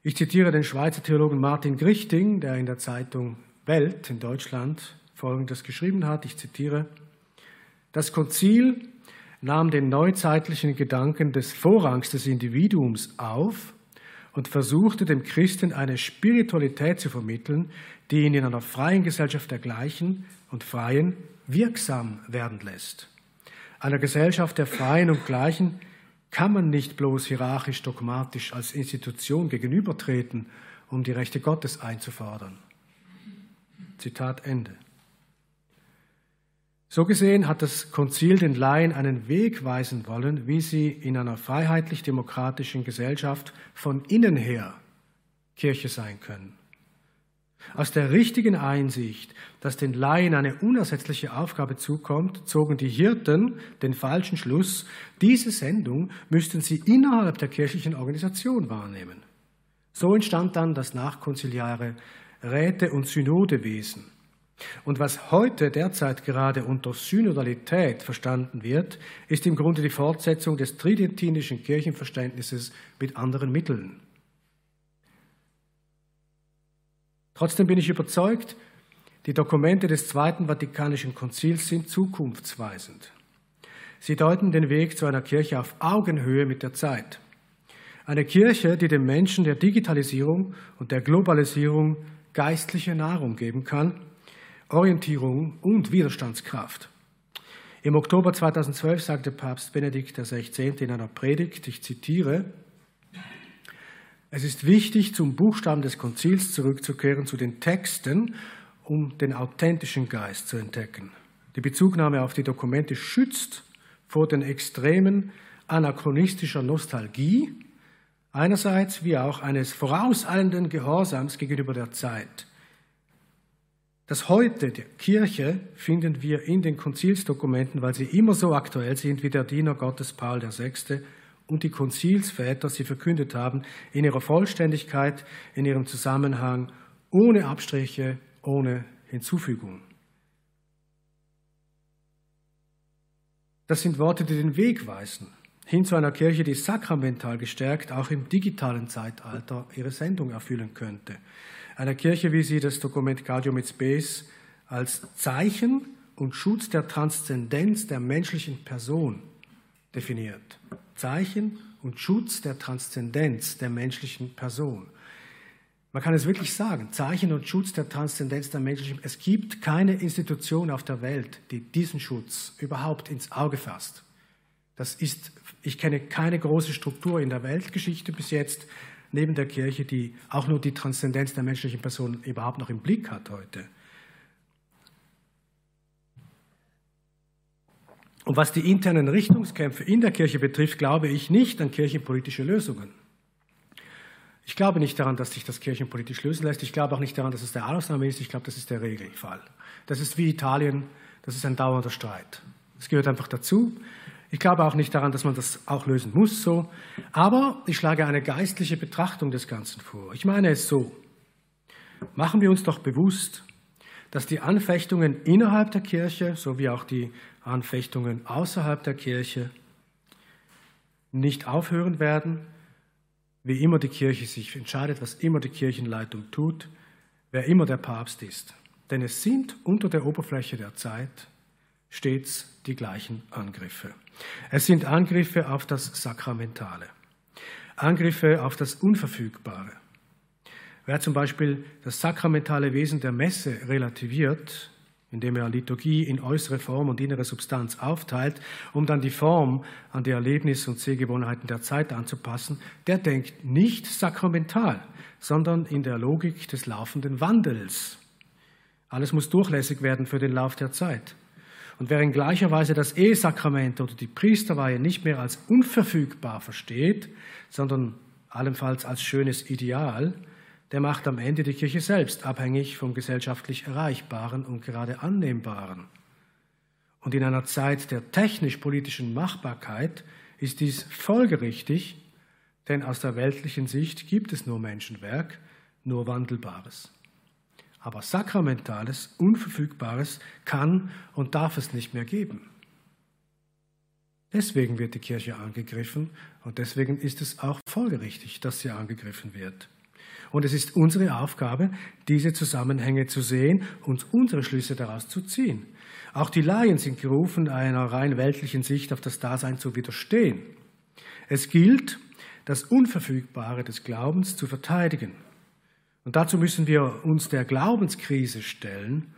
Ich zitiere den Schweizer Theologen Martin Grichting, der in der Zeitung Welt in Deutschland Folgendes geschrieben hat. Ich zitiere, das Konzil nahm den neuzeitlichen Gedanken des Vorrangs des Individuums auf und versuchte dem Christen eine Spiritualität zu vermitteln, die ihn in einer freien Gesellschaft der Gleichen und Freien wirksam werden lässt. Einer Gesellschaft der Freien und Gleichen kann man nicht bloß hierarchisch dogmatisch als Institution gegenübertreten, um die Rechte Gottes einzufordern. Zitat Ende. So gesehen hat das Konzil den Laien einen Weg weisen wollen, wie sie in einer freiheitlich-demokratischen Gesellschaft von innen her Kirche sein können. Aus der richtigen Einsicht, dass den Laien eine unersetzliche Aufgabe zukommt, zogen die Hirten den falschen Schluss, diese Sendung müssten sie innerhalb der kirchlichen Organisation wahrnehmen. So entstand dann das nachkonziliare Räte- und Synodewesen. Und was heute derzeit gerade unter Synodalität verstanden wird, ist im Grunde die Fortsetzung des tridentinischen Kirchenverständnisses mit anderen Mitteln. Trotzdem bin ich überzeugt, die Dokumente des Zweiten Vatikanischen Konzils sind zukunftsweisend. Sie deuten den Weg zu einer Kirche auf Augenhöhe mit der Zeit. Eine Kirche, die den Menschen der Digitalisierung und der Globalisierung geistliche Nahrung geben kann, Orientierung und Widerstandskraft. Im Oktober 2012 sagte Papst Benedikt XVI. in einer Predigt, ich zitiere, es ist wichtig, zum Buchstaben des Konzils zurückzukehren, zu den Texten, um den authentischen Geist zu entdecken. Die Bezugnahme auf die Dokumente schützt vor den Extremen anachronistischer Nostalgie, einerseits wie auch eines vorauseilenden Gehorsams gegenüber der Zeit. Das Heute der Kirche finden wir in den Konzilsdokumenten, weil sie immer so aktuell sind wie der Diener Gottes Paul VI und die Konzilsväter sie verkündet haben, in ihrer Vollständigkeit, in ihrem Zusammenhang, ohne Abstriche, ohne Hinzufügung. Das sind Worte, die den Weg weisen, hin zu einer Kirche, die sakramental gestärkt auch im digitalen Zeitalter ihre Sendung erfüllen könnte. Einer Kirche, wie sie das Dokument Gaudium et Spes als Zeichen und Schutz der Transzendenz der menschlichen Person definiert. Zeichen und Schutz der Transzendenz der menschlichen Person. Man kann es wirklich sagen, Zeichen und Schutz der Transzendenz der menschlichen Es gibt keine Institution auf der Welt, die diesen Schutz überhaupt ins Auge fasst. Das ist, ich kenne keine große Struktur in der Weltgeschichte bis jetzt, neben der Kirche, die auch nur die Transzendenz der menschlichen Person überhaupt noch im Blick hat heute. Und was die internen Richtungskämpfe in der Kirche betrifft, glaube ich nicht an kirchenpolitische Lösungen. Ich glaube nicht daran, dass sich das kirchenpolitisch lösen lässt. Ich glaube auch nicht daran, dass es der Ausnahme ist. Ich glaube, das ist der Regelfall. Das ist wie Italien, das ist ein dauernder Streit. Das gehört einfach dazu. Ich glaube auch nicht daran, dass man das auch lösen muss so. Aber ich schlage eine geistliche Betrachtung des Ganzen vor. Ich meine es so. Machen wir uns doch bewusst, dass die Anfechtungen innerhalb der Kirche sowie auch die Anfechtungen außerhalb der Kirche nicht aufhören werden, wie immer die Kirche sich entscheidet, was immer die Kirchenleitung tut, wer immer der Papst ist. Denn es sind unter der Oberfläche der Zeit stets die gleichen Angriffe. Es sind Angriffe auf das Sakramentale, Angriffe auf das Unverfügbare. Wer zum Beispiel das sakramentale Wesen der Messe relativiert, indem er Liturgie in äußere Form und innere Substanz aufteilt, um dann die Form an die Erlebnisse und Sehgewohnheiten der Zeit anzupassen, der denkt nicht sakramental, sondern in der Logik des laufenden Wandels. Alles muss durchlässig werden für den Lauf der Zeit. Und wer in gleicher Weise das Ehesakrament oder die Priesterweihe nicht mehr als unverfügbar versteht, sondern allenfalls als schönes Ideal, der macht am Ende die Kirche selbst abhängig vom gesellschaftlich Erreichbaren und gerade Annehmbaren. Und in einer Zeit der technisch-politischen Machbarkeit ist dies folgerichtig, denn aus der weltlichen Sicht gibt es nur Menschenwerk, nur Wandelbares. Aber Sakramentales, Unverfügbares kann und darf es nicht mehr geben. Deswegen wird die Kirche angegriffen und deswegen ist es auch folgerichtig, dass sie angegriffen wird. Und es ist unsere Aufgabe, diese Zusammenhänge zu sehen und unsere Schlüsse daraus zu ziehen. Auch die Laien sind gerufen, einer rein weltlichen Sicht auf das Dasein zu widerstehen. Es gilt, das Unverfügbare des Glaubens zu verteidigen. Und dazu müssen wir uns der Glaubenskrise stellen,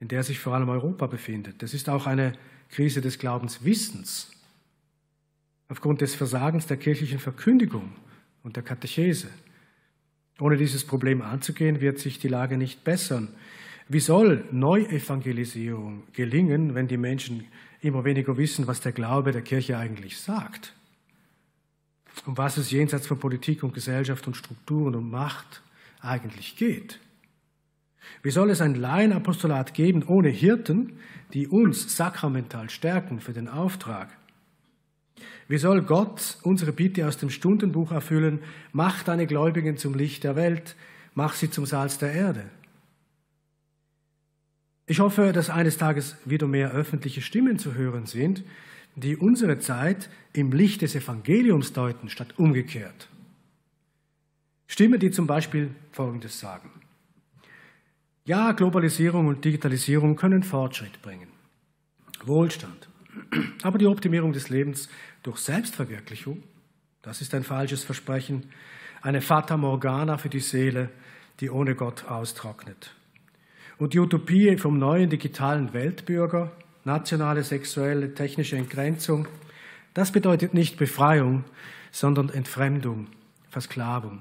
in der sich vor allem Europa befindet. Das ist auch eine Krise des Glaubenswissens aufgrund des Versagens der kirchlichen Verkündigung und der Katechese. Ohne dieses Problem anzugehen, wird sich die Lage nicht bessern. Wie soll Neuevangelisierung gelingen, wenn die Menschen immer weniger wissen, was der Glaube der Kirche eigentlich sagt? Um was es jenseits von Politik und Gesellschaft und Strukturen und Macht eigentlich geht? Wie soll es ein Laienapostolat geben ohne Hirten, die uns sakramental stärken für den Auftrag? Wie soll Gott unsere Bitte aus dem Stundenbuch erfüllen? Mach deine Gläubigen zum Licht der Welt, mach sie zum Salz der Erde. Ich hoffe, dass eines Tages wieder mehr öffentliche Stimmen zu hören sind, die unsere Zeit im Licht des Evangeliums deuten, statt umgekehrt. Stimmen, die zum Beispiel Folgendes sagen. Ja, Globalisierung und Digitalisierung können Fortschritt bringen, Wohlstand. Aber die Optimierung des Lebens durch Selbstverwirklichung, Das ist ein falsches Versprechen, eine Fata Morgana für die Seele, die ohne Gott austrocknet. Und die Utopie vom neuen digitalen Weltbürger, nationale sexuelle technische Entgrenzung, das bedeutet nicht Befreiung, sondern Entfremdung, Versklavung.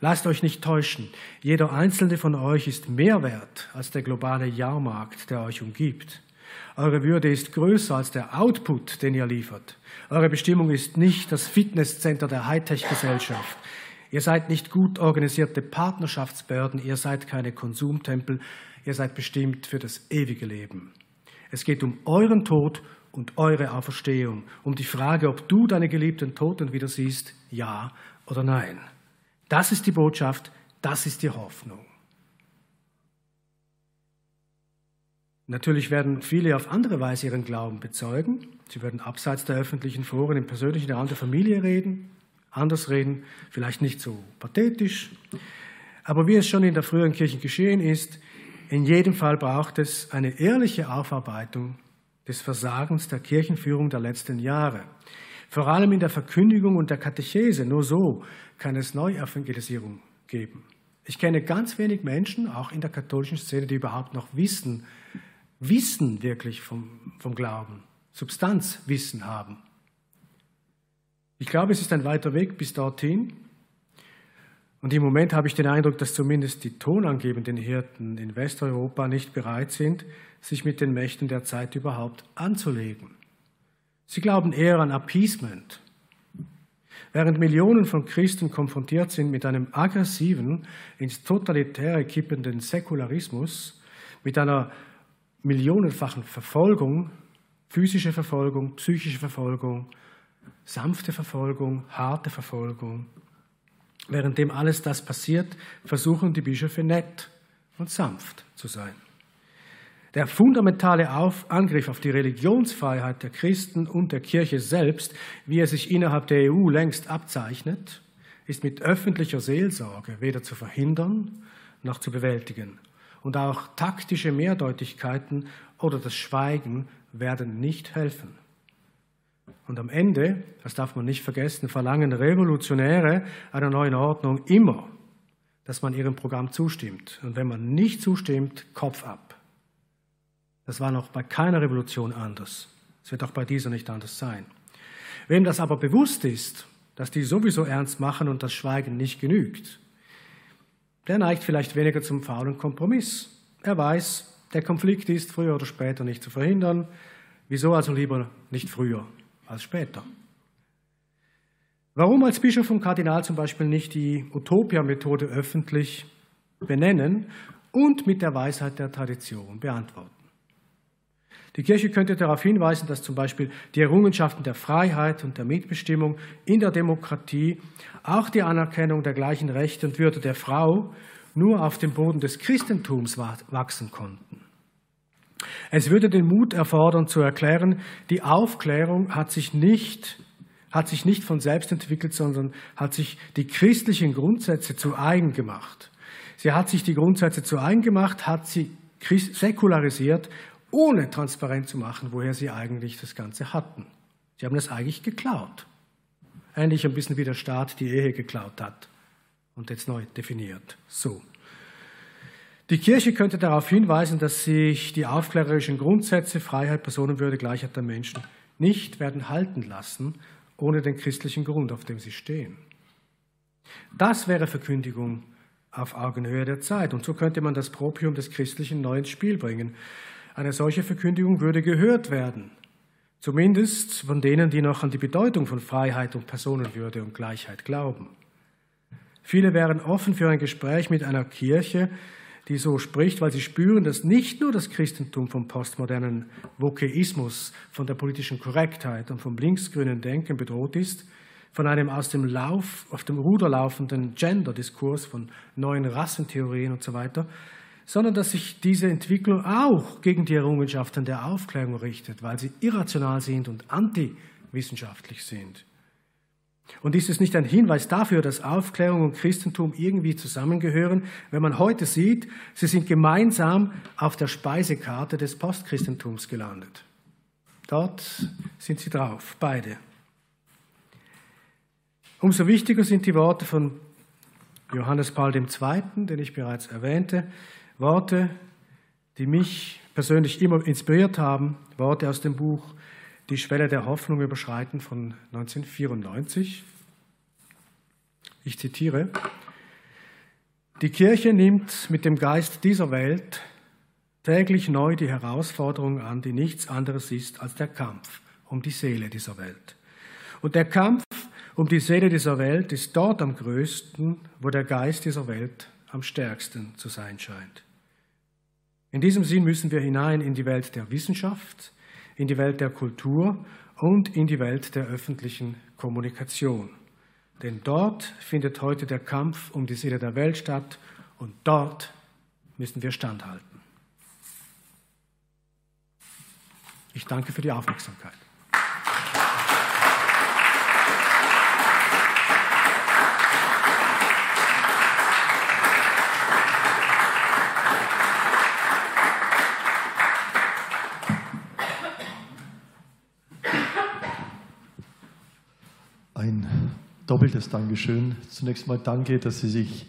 Lasst euch nicht täuschen, jeder einzelne von euch ist mehr wert als der globale Jahrmarkt, der euch umgibt. Eure Würde ist größer als der Output, den ihr liefert. Eure Bestimmung ist nicht das Fitnesscenter der Hightech-Gesellschaft. Ihr seid nicht gut organisierte Partnerschaftsbehörden, ihr seid keine Konsumtempel, ihr seid bestimmt für das ewige Leben. Es geht um euren Tod und eure Auferstehung, um die Frage, ob du deine geliebten Toten wieder siehst, ja oder nein. Das ist die Botschaft, das ist die Hoffnung. Natürlich werden viele auf andere Weise ihren Glauben bezeugen. Sie werden abseits der öffentlichen Foren im persönlichen Raum der Familie reden, anders reden, vielleicht nicht so pathetisch. Aber wie es schon in der früheren Kirche geschehen ist, in jedem Fall braucht es eine ehrliche Aufarbeitung des Versagens der Kirchenführung der letzten Jahre. Vor allem in der Verkündigung und der Katechese. Nur so kann es Neuevangelisierung geben. Ich kenne ganz wenig Menschen, auch in der katholischen Szene, die überhaupt noch wissen, Wissen wirklich vom, vom Glauben, Substanzwissen haben. Ich glaube, es ist ein weiter Weg bis dorthin. Und im Moment habe ich den Eindruck, dass zumindest die tonangebenden Hirten in Westeuropa nicht bereit sind, sich mit den Mächten der Zeit überhaupt anzulegen. Sie glauben eher an Appeasement. Während Millionen von Christen konfrontiert sind mit einem aggressiven, ins Totalitäre kippenden Säkularismus, mit einer millionenfachen Verfolgung, physische Verfolgung, psychische Verfolgung, sanfte Verfolgung, harte Verfolgung. Währenddem alles das passiert, versuchen die Bischöfe nett und sanft zu sein. Der fundamentale auf Angriff auf die Religionsfreiheit der Christen und der Kirche selbst, wie er sich innerhalb der EU längst abzeichnet, ist mit öffentlicher Seelsorge weder zu verhindern noch zu bewältigen. Und auch taktische Mehrdeutigkeiten oder das Schweigen werden nicht helfen. Und am Ende, das darf man nicht vergessen, verlangen Revolutionäre einer neuen Ordnung immer, dass man ihrem Programm zustimmt. Und wenn man nicht zustimmt, Kopf ab. Das war noch bei keiner Revolution anders. Es wird auch bei dieser nicht anders sein. Wem das aber bewusst ist, dass die sowieso ernst machen und das Schweigen nicht genügt, der neigt vielleicht weniger zum faulen Kompromiss. Er weiß, der Konflikt ist früher oder später nicht zu verhindern. Wieso also lieber nicht früher als später? Warum als Bischof und Kardinal zum Beispiel nicht die Utopia-Methode öffentlich benennen und mit der Weisheit der Tradition beantworten? Die Kirche könnte darauf hinweisen, dass zum Beispiel die Errungenschaften der Freiheit und der Mitbestimmung in der Demokratie, auch die Anerkennung der gleichen Rechte und Würde der Frau nur auf dem Boden des Christentums wachsen konnten. Es würde den Mut erfordern zu erklären, die Aufklärung hat sich nicht hat sich nicht von selbst entwickelt, sondern hat sich die christlichen Grundsätze zu eigen gemacht. Sie hat sich die Grundsätze zu eigen gemacht, hat sie säkularisiert ohne transparent zu machen, woher sie eigentlich das Ganze hatten. Sie haben das eigentlich geklaut. Ähnlich ein bisschen wie der Staat die Ehe geklaut hat und jetzt neu definiert. So. Die Kirche könnte darauf hinweisen, dass sich die aufklärerischen Grundsätze Freiheit, Personenwürde, Gleichheit der Menschen nicht werden halten lassen, ohne den christlichen Grund, auf dem sie stehen. Das wäre Verkündigung auf Augenhöhe der Zeit. Und so könnte man das Propium des Christlichen neu ins Spiel bringen. Eine solche Verkündigung würde gehört werden, zumindest von denen, die noch an die Bedeutung von Freiheit und Personenwürde und Gleichheit glauben. Viele wären offen für ein Gespräch mit einer Kirche, die so spricht, weil sie spüren, dass nicht nur das Christentum vom postmodernen Vokeismus, von der politischen Korrektheit und vom linksgrünen Denken bedroht ist, von einem aus dem Lauf, auf dem Ruder laufenden Gender-Diskurs, von neuen Rassentheorien und so weiter, sondern dass sich diese Entwicklung auch gegen die Errungenschaften der Aufklärung richtet, weil sie irrational sind und antiwissenschaftlich sind. Und ist es nicht ein Hinweis dafür, dass Aufklärung und Christentum irgendwie zusammengehören, wenn man heute sieht, sie sind gemeinsam auf der Speisekarte des Postchristentums gelandet. Dort sind sie drauf, beide. Umso wichtiger sind die Worte von Johannes Paul II., den ich bereits erwähnte, Worte, die mich persönlich immer inspiriert haben, Worte aus dem Buch Die Schwelle der Hoffnung überschreiten von 1994. Ich zitiere, die Kirche nimmt mit dem Geist dieser Welt täglich neu die Herausforderung an, die nichts anderes ist als der Kampf um die Seele dieser Welt. Und der Kampf um die Seele dieser Welt ist dort am größten, wo der Geist dieser Welt am stärksten zu sein scheint. In diesem Sinn müssen wir hinein in die Welt der Wissenschaft, in die Welt der Kultur und in die Welt der öffentlichen Kommunikation. Denn dort findet heute der Kampf um die Seele der Welt statt und dort müssen wir standhalten. Ich danke für die Aufmerksamkeit. Doppeltes Dankeschön. Zunächst mal danke, dass Sie sich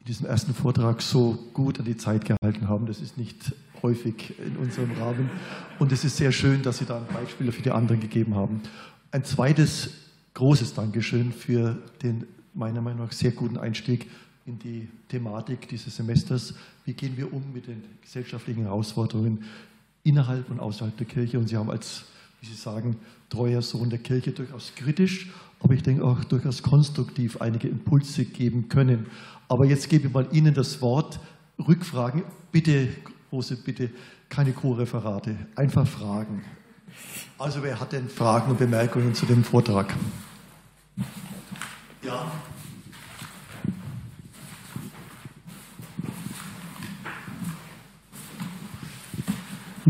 in diesem ersten Vortrag so gut an die Zeit gehalten haben. Das ist nicht häufig in unserem Rahmen. Und es ist sehr schön, dass Sie da ein Beispiel für die anderen gegeben haben. Ein zweites großes Dankeschön für den meiner Meinung nach sehr guten Einstieg in die Thematik dieses Semesters. Wie gehen wir um mit den gesellschaftlichen Herausforderungen innerhalb und außerhalb der Kirche? Und Sie haben als, wie Sie sagen, treuer Sohn der Kirche durchaus kritisch aber ich denke auch durchaus konstruktiv einige Impulse geben können. Aber jetzt gebe ich mal Ihnen das Wort. Rückfragen, bitte, große Bitte, keine Co-Referate, einfach Fragen. Also wer hat denn Fragen und Bemerkungen zu dem Vortrag? Ja.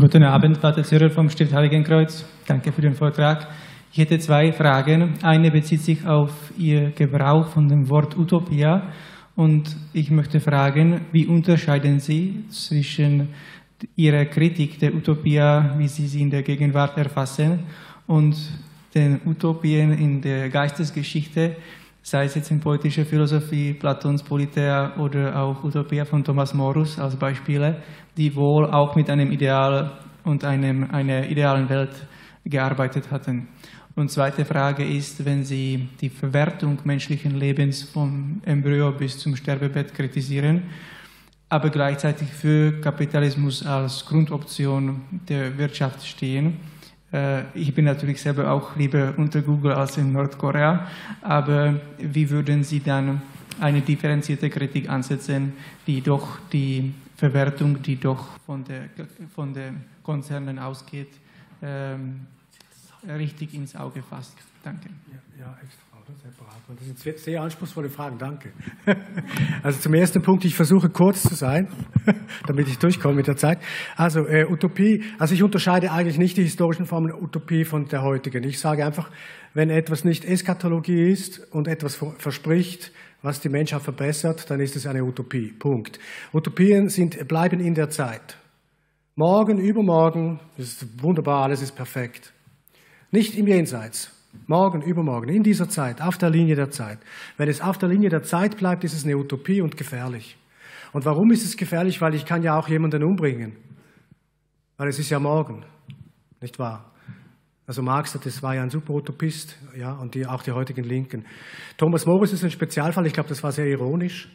Guten Abend, Pater Cyril vom Stift Heiligenkreuz. Danke für den Vortrag. Ich hätte zwei Fragen. Eine bezieht sich auf Ihr Gebrauch von dem Wort Utopia. Und ich möchte fragen, wie unterscheiden Sie zwischen Ihrer Kritik der Utopia, wie Sie sie in der Gegenwart erfassen, und den Utopien in der Geistesgeschichte, sei es jetzt in politischer Philosophie, Platons Politeia oder auch Utopia von Thomas Morus als Beispiele, die wohl auch mit einem Ideal und einem, einer idealen Welt gearbeitet hatten. Und zweite Frage ist, wenn Sie die Verwertung menschlichen Lebens vom Embryo bis zum Sterbebett kritisieren, aber gleichzeitig für Kapitalismus als Grundoption der Wirtschaft stehen. Äh, ich bin natürlich selber auch lieber unter Google als in Nordkorea, aber wie würden Sie dann eine differenzierte Kritik ansetzen, die doch die Verwertung, die doch von, der, von den Konzernen ausgeht, ähm, richtig ins Auge fasst. Danke. Ja, ja extra, Separat. Das sind sehr anspruchsvolle Fragen, danke. Also zum ersten Punkt, ich versuche kurz zu sein, damit ich durchkomme mit der Zeit. Also äh, Utopie, also ich unterscheide eigentlich nicht die historischen Formen Utopie von der heutigen. Ich sage einfach, wenn etwas nicht Eskatologie ist und etwas verspricht, was die Menschheit verbessert, dann ist es eine Utopie. Punkt. Utopien sind, bleiben in der Zeit. Morgen, übermorgen, das ist wunderbar, alles ist perfekt. Nicht im Jenseits. Morgen, übermorgen, in dieser Zeit, auf der Linie der Zeit. Wenn es auf der Linie der Zeit bleibt, ist es eine Utopie und gefährlich. Und warum ist es gefährlich? Weil ich kann ja auch jemanden umbringen. Weil es ist ja morgen, nicht wahr? Also Marx, das war ja ein super Utopist, ja, und die, auch die heutigen Linken. Thomas Morris ist ein Spezialfall, ich glaube, das war sehr ironisch.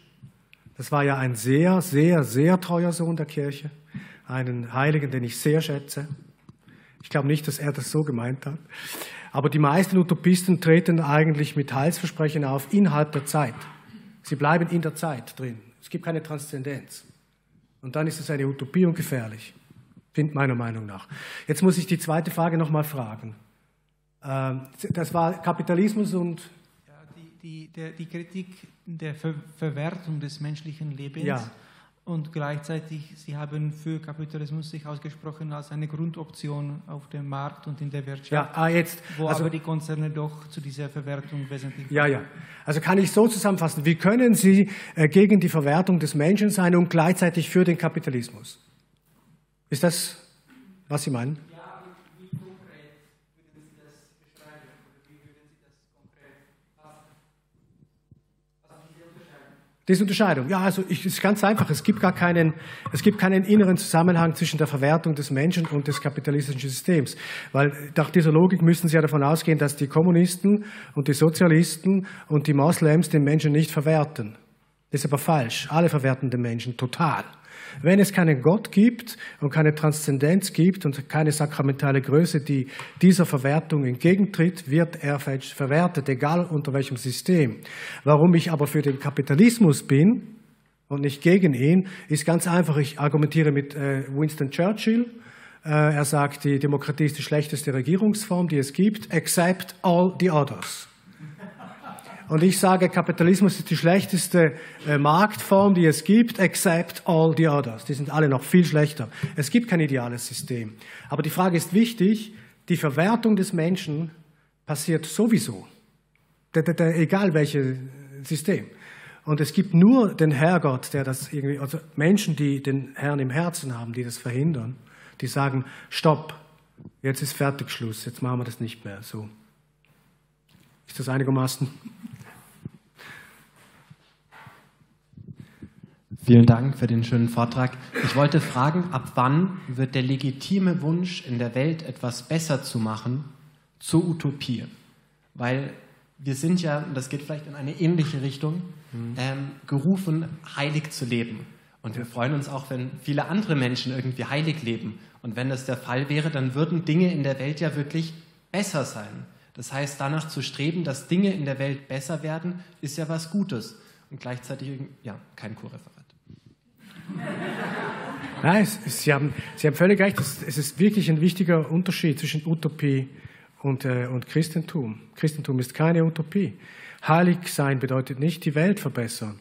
Das war ja ein sehr, sehr, sehr treuer Sohn der Kirche, einen Heiligen, den ich sehr schätze. Ich glaube nicht, dass er das so gemeint hat. Aber die meisten Utopisten treten eigentlich mit Heilsversprechen auf innerhalb der Zeit. Sie bleiben in der Zeit drin. Es gibt keine Transzendenz. Und dann ist es eine Utopie und gefährlich, findet meiner Meinung nach. Jetzt muss ich die zweite Frage nochmal fragen. Ähm, das war Kapitalismus und ja, die, die, der, die Kritik der Ver Verwertung des menschlichen Lebens. Ja und gleichzeitig, Sie haben für Kapitalismus sich ausgesprochen als eine Grundoption auf dem Markt und in der Wirtschaft, ja, ah, jetzt, wo also, aber die Konzerne doch zu dieser Verwertung wesentlich. Ja, ja. Also kann ich so zusammenfassen, wie können Sie äh, gegen die Verwertung des Menschen sein und gleichzeitig für den Kapitalismus? Ist das, was Sie meinen? Ja, wie, konkret würden Sie das beschreiben? wie würden Sie das konkret Diese Unterscheidung. Ja, also es ist ganz einfach. Es gibt gar keinen, es gibt keinen inneren Zusammenhang zwischen der Verwertung des Menschen und des kapitalistischen Systems. Weil nach dieser Logik müssen Sie ja davon ausgehen, dass die Kommunisten und die Sozialisten und die Moslems den Menschen nicht verwerten. Das ist aber falsch. Alle verwerten den Menschen total. Wenn es keinen Gott gibt und keine Transzendenz gibt und keine sakramentale Größe, die dieser Verwertung entgegentritt, wird er verwertet, egal unter welchem System. Warum ich aber für den Kapitalismus bin und nicht gegen ihn, ist ganz einfach. Ich argumentiere mit äh, Winston Churchill. Äh, er sagt, die Demokratie ist die schlechteste Regierungsform, die es gibt, except all the others. Und ich sage, Kapitalismus ist die schlechteste äh, Marktform, die es gibt, except all the others. Die sind alle noch viel schlechter. Es gibt kein ideales System. Aber die Frage ist wichtig, die Verwertung des Menschen passiert sowieso. Egal welches System. Und es gibt nur den Herrgott, der das irgendwie, also Menschen, die den Herrn im Herzen haben, die das verhindern, die sagen, stopp, jetzt ist fertig Schluss, jetzt machen wir das nicht mehr so. Ist das einigermaßen Vielen Dank für den schönen Vortrag. Ich wollte fragen, ab wann wird der legitime Wunsch, in der Welt etwas besser zu machen, zur Utopie? Weil wir sind ja, und das geht vielleicht in eine ähnliche Richtung, mhm. ähm, gerufen, heilig zu leben. Und wir freuen uns auch, wenn viele andere Menschen irgendwie heilig leben. Und wenn das der Fall wäre, dann würden Dinge in der Welt ja wirklich besser sein. Das heißt, danach zu streben, dass Dinge in der Welt besser werden, ist ja was Gutes. Und gleichzeitig, ja, kein Kurreferat. Nein, es, Sie, haben, Sie haben völlig recht. Es, es, ist wirklich ein wichtiger Unterschied zwischen Utopie und, äh, und Christentum. Christentum ist keine Utopie. Heilig sein bedeutet nicht die Welt verbessern.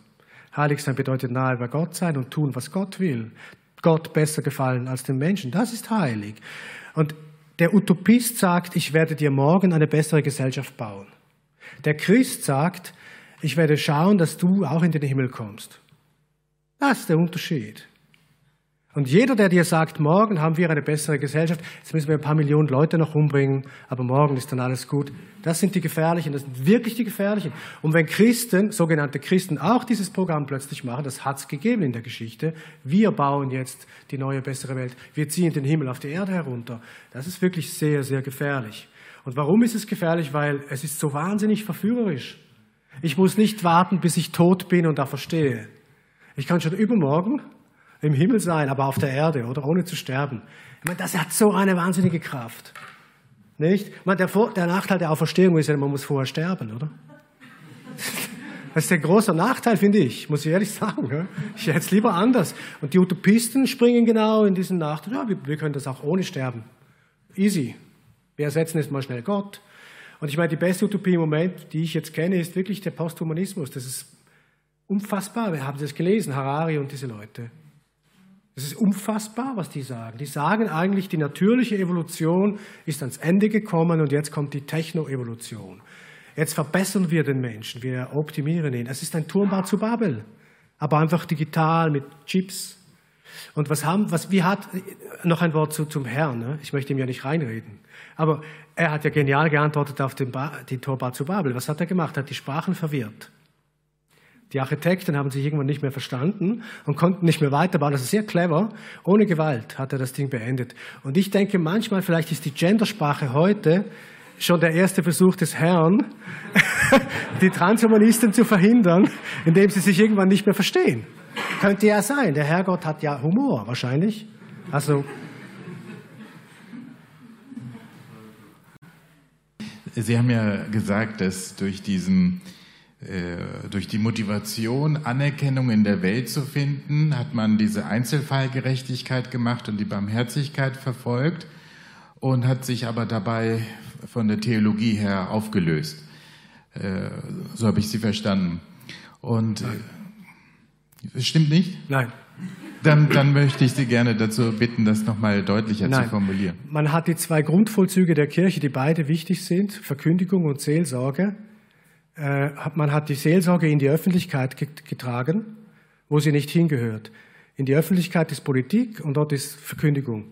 Heilig sein bedeutet nahe bei Gott sein und tun, was Gott will. Gott besser gefallen als den Menschen. Das ist heilig. Und der Utopist sagt, ich werde dir morgen eine bessere Gesellschaft bauen. Der Christ sagt, ich werde schauen, dass du auch in den Himmel kommst. Das ist der Unterschied. Und jeder, der dir sagt, morgen haben wir eine bessere Gesellschaft, jetzt müssen wir ein paar Millionen Leute noch umbringen, aber morgen ist dann alles gut, das sind die Gefährlichen, das sind wirklich die Gefährlichen. Und wenn Christen, sogenannte Christen, auch dieses Programm plötzlich machen, das hat es gegeben in der Geschichte, wir bauen jetzt die neue, bessere Welt, wir ziehen den Himmel auf die Erde herunter, das ist wirklich sehr, sehr gefährlich. Und warum ist es gefährlich? Weil es ist so wahnsinnig verführerisch. Ich muss nicht warten, bis ich tot bin und da verstehe. Ich kann schon übermorgen im Himmel sein, aber auf der Erde, oder ohne zu sterben. Ich meine, das hat so eine wahnsinnige Kraft. Nicht? Ich meine, der, Vor der Nachteil der Auferstehung ist ja, man muss vorher sterben, oder? Das ist der große Nachteil, finde ich, muss ich ehrlich sagen. Ich hätte es lieber anders. Und die Utopisten springen genau in diesen Nachteil. Ja, wir, wir können das auch ohne sterben. Easy. Wir ersetzen jetzt mal schnell Gott. Und ich meine, die beste Utopie im Moment, die ich jetzt kenne, ist wirklich der Posthumanismus. Das ist Unfassbar, wir haben das gelesen, Harari und diese Leute. Es ist unfassbar, was die sagen. Die sagen eigentlich, die natürliche Evolution ist ans Ende gekommen und jetzt kommt die Techno-Evolution. Jetzt verbessern wir den Menschen, wir optimieren ihn. Es ist ein Turmbau zu Babel, aber einfach digital mit Chips. Und was haben, was, wie hat, noch ein Wort zu, zum Herrn, ne? ich möchte ihm ja nicht reinreden, aber er hat ja genial geantwortet auf den, ba, den Turmbau zu Babel. Was hat er gemacht? Er hat die Sprachen verwirrt. Die Architekten haben sich irgendwann nicht mehr verstanden und konnten nicht mehr weiterbauen. Das ist sehr clever. Ohne Gewalt hat er das Ding beendet. Und ich denke manchmal, vielleicht ist die Gendersprache heute schon der erste Versuch des Herrn, die Transhumanisten zu verhindern, indem sie sich irgendwann nicht mehr verstehen. Könnte ja sein. Der Herrgott hat ja Humor wahrscheinlich. Also Sie haben ja gesagt, dass durch diesen durch die Motivation, Anerkennung in der Welt zu finden, hat man diese Einzelfallgerechtigkeit gemacht und die Barmherzigkeit verfolgt und hat sich aber dabei von der Theologie her aufgelöst. Äh, so habe ich sie verstanden. Und es stimmt nicht? Nein. Dann, dann, möchte ich Sie gerne dazu bitten, das nochmal deutlicher Nein. zu formulieren. Man hat die zwei Grundvollzüge der Kirche, die beide wichtig sind, Verkündigung und Seelsorge. Äh, man hat die Seelsorge in die Öffentlichkeit getragen, wo sie nicht hingehört. In die Öffentlichkeit ist Politik und dort ist Verkündigung.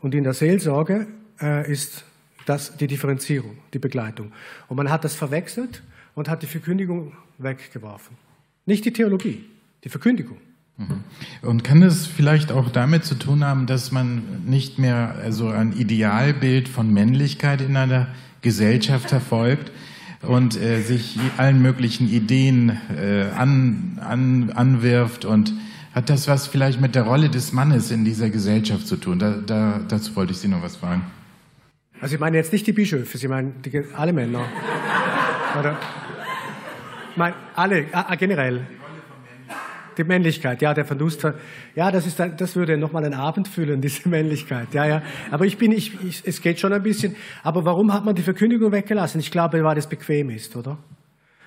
Und in der Seelsorge äh, ist das die Differenzierung, die Begleitung. Und man hat das verwechselt und hat die Verkündigung weggeworfen. Nicht die Theologie. Die Verkündigung. Mhm. Und kann es vielleicht auch damit zu tun haben, dass man nicht mehr so ein Idealbild von Männlichkeit in einer Gesellschaft verfolgt und äh, sich allen möglichen Ideen äh, an, an, anwirft und hat das was vielleicht mit der Rolle des Mannes in dieser Gesellschaft zu tun? Da, da, dazu wollte ich Sie noch was fragen. Also ich meine jetzt nicht die Bischöfe, Sie meinen die, alle Männer. Oder? Ich meine alle, ah, generell. Die Männlichkeit, ja, der Verlust. Ja, das, ist, das würde nochmal einen Abend füllen, diese Männlichkeit. Ja, ja. Aber ich bin, ich, ich, es geht schon ein bisschen. Aber warum hat man die Verkündigung weggelassen? Ich glaube, weil es bequem ist, oder?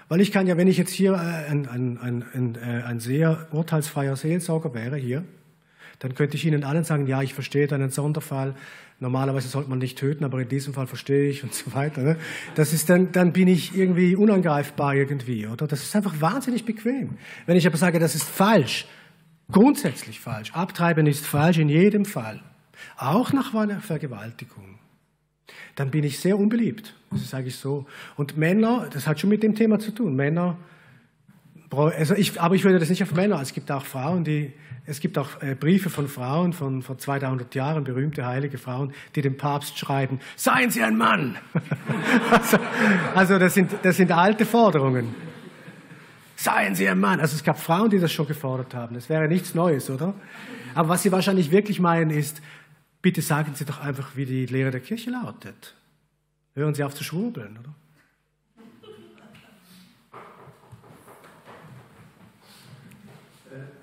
Weil ich kann ja, wenn ich jetzt hier äh, ein, ein, ein, ein, äh, ein sehr urteilsfreier Seelsorger wäre hier, dann könnte ich Ihnen allen sagen, ja, ich verstehe deinen Sonderfall. Normalerweise sollte man nicht töten, aber in diesem Fall verstehe ich und so weiter. Ne? Das ist dann, dann bin ich irgendwie unangreifbar irgendwie, oder? Das ist einfach wahnsinnig bequem. Wenn ich aber sage, das ist falsch, grundsätzlich falsch, abtreiben ist falsch in jedem Fall, auch nach einer Vergewaltigung, dann bin ich sehr unbeliebt. Das sage ich so. Und Männer, das hat schon mit dem Thema zu tun. Männer, also ich, aber ich würde das nicht auf Männer. Es gibt auch Frauen, die, es gibt auch äh, Briefe von Frauen von vor 200 Jahren, berühmte heilige Frauen, die dem Papst schreiben: Seien Sie ein Mann. also, also das sind, das sind alte Forderungen. Seien Sie ein Mann. Also es gab Frauen, die das schon gefordert haben. Das wäre nichts Neues, oder? Aber was Sie wahrscheinlich wirklich meinen ist, Bitte sagen Sie doch einfach, wie die Lehre der Kirche lautet. Hören Sie auf zu schwurbeln, oder?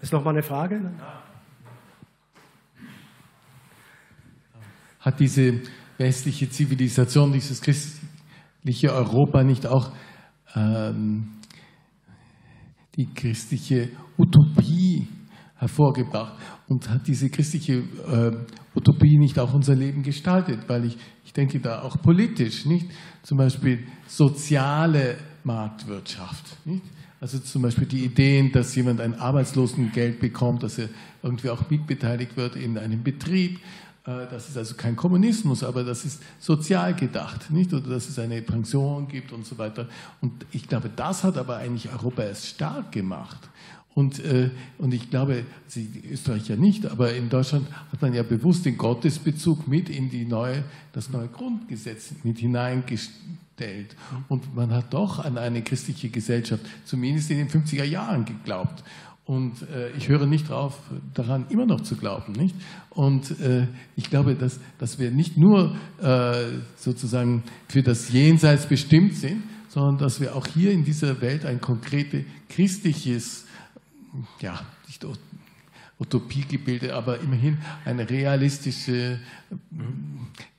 Ist noch mal eine Frage? Hat diese westliche Zivilisation, dieses christliche Europa nicht auch ähm, die christliche Utopie hervorgebracht und hat diese christliche äh, Utopie nicht auch unser Leben gestaltet, weil ich, ich denke da auch politisch, nicht? Zum Beispiel soziale Marktwirtschaft, nicht? Also zum Beispiel die Ideen, dass jemand ein Arbeitslosengeld bekommt, dass er irgendwie auch mitbeteiligt wird in einem Betrieb. Äh, das ist also kein Kommunismus, aber das ist sozial gedacht, nicht? Oder dass es eine Pension gibt und so weiter. Und ich glaube, das hat aber eigentlich Europa erst stark gemacht. Und, äh, und ich glaube, Österreich ja nicht, aber in Deutschland hat man ja bewusst den Gottesbezug mit in die neue, das neue Grundgesetz mit hineingestellt. Und man hat doch an eine christliche Gesellschaft, zumindest in den 50er Jahren, geglaubt. Und äh, ich höre nicht drauf, daran immer noch zu glauben. Nicht? Und äh, ich glaube, dass, dass wir nicht nur äh, sozusagen für das Jenseits bestimmt sind, sondern dass wir auch hier in dieser Welt ein konkrete christliches ja, nicht Utopiegebilde, aber immerhin eine realistische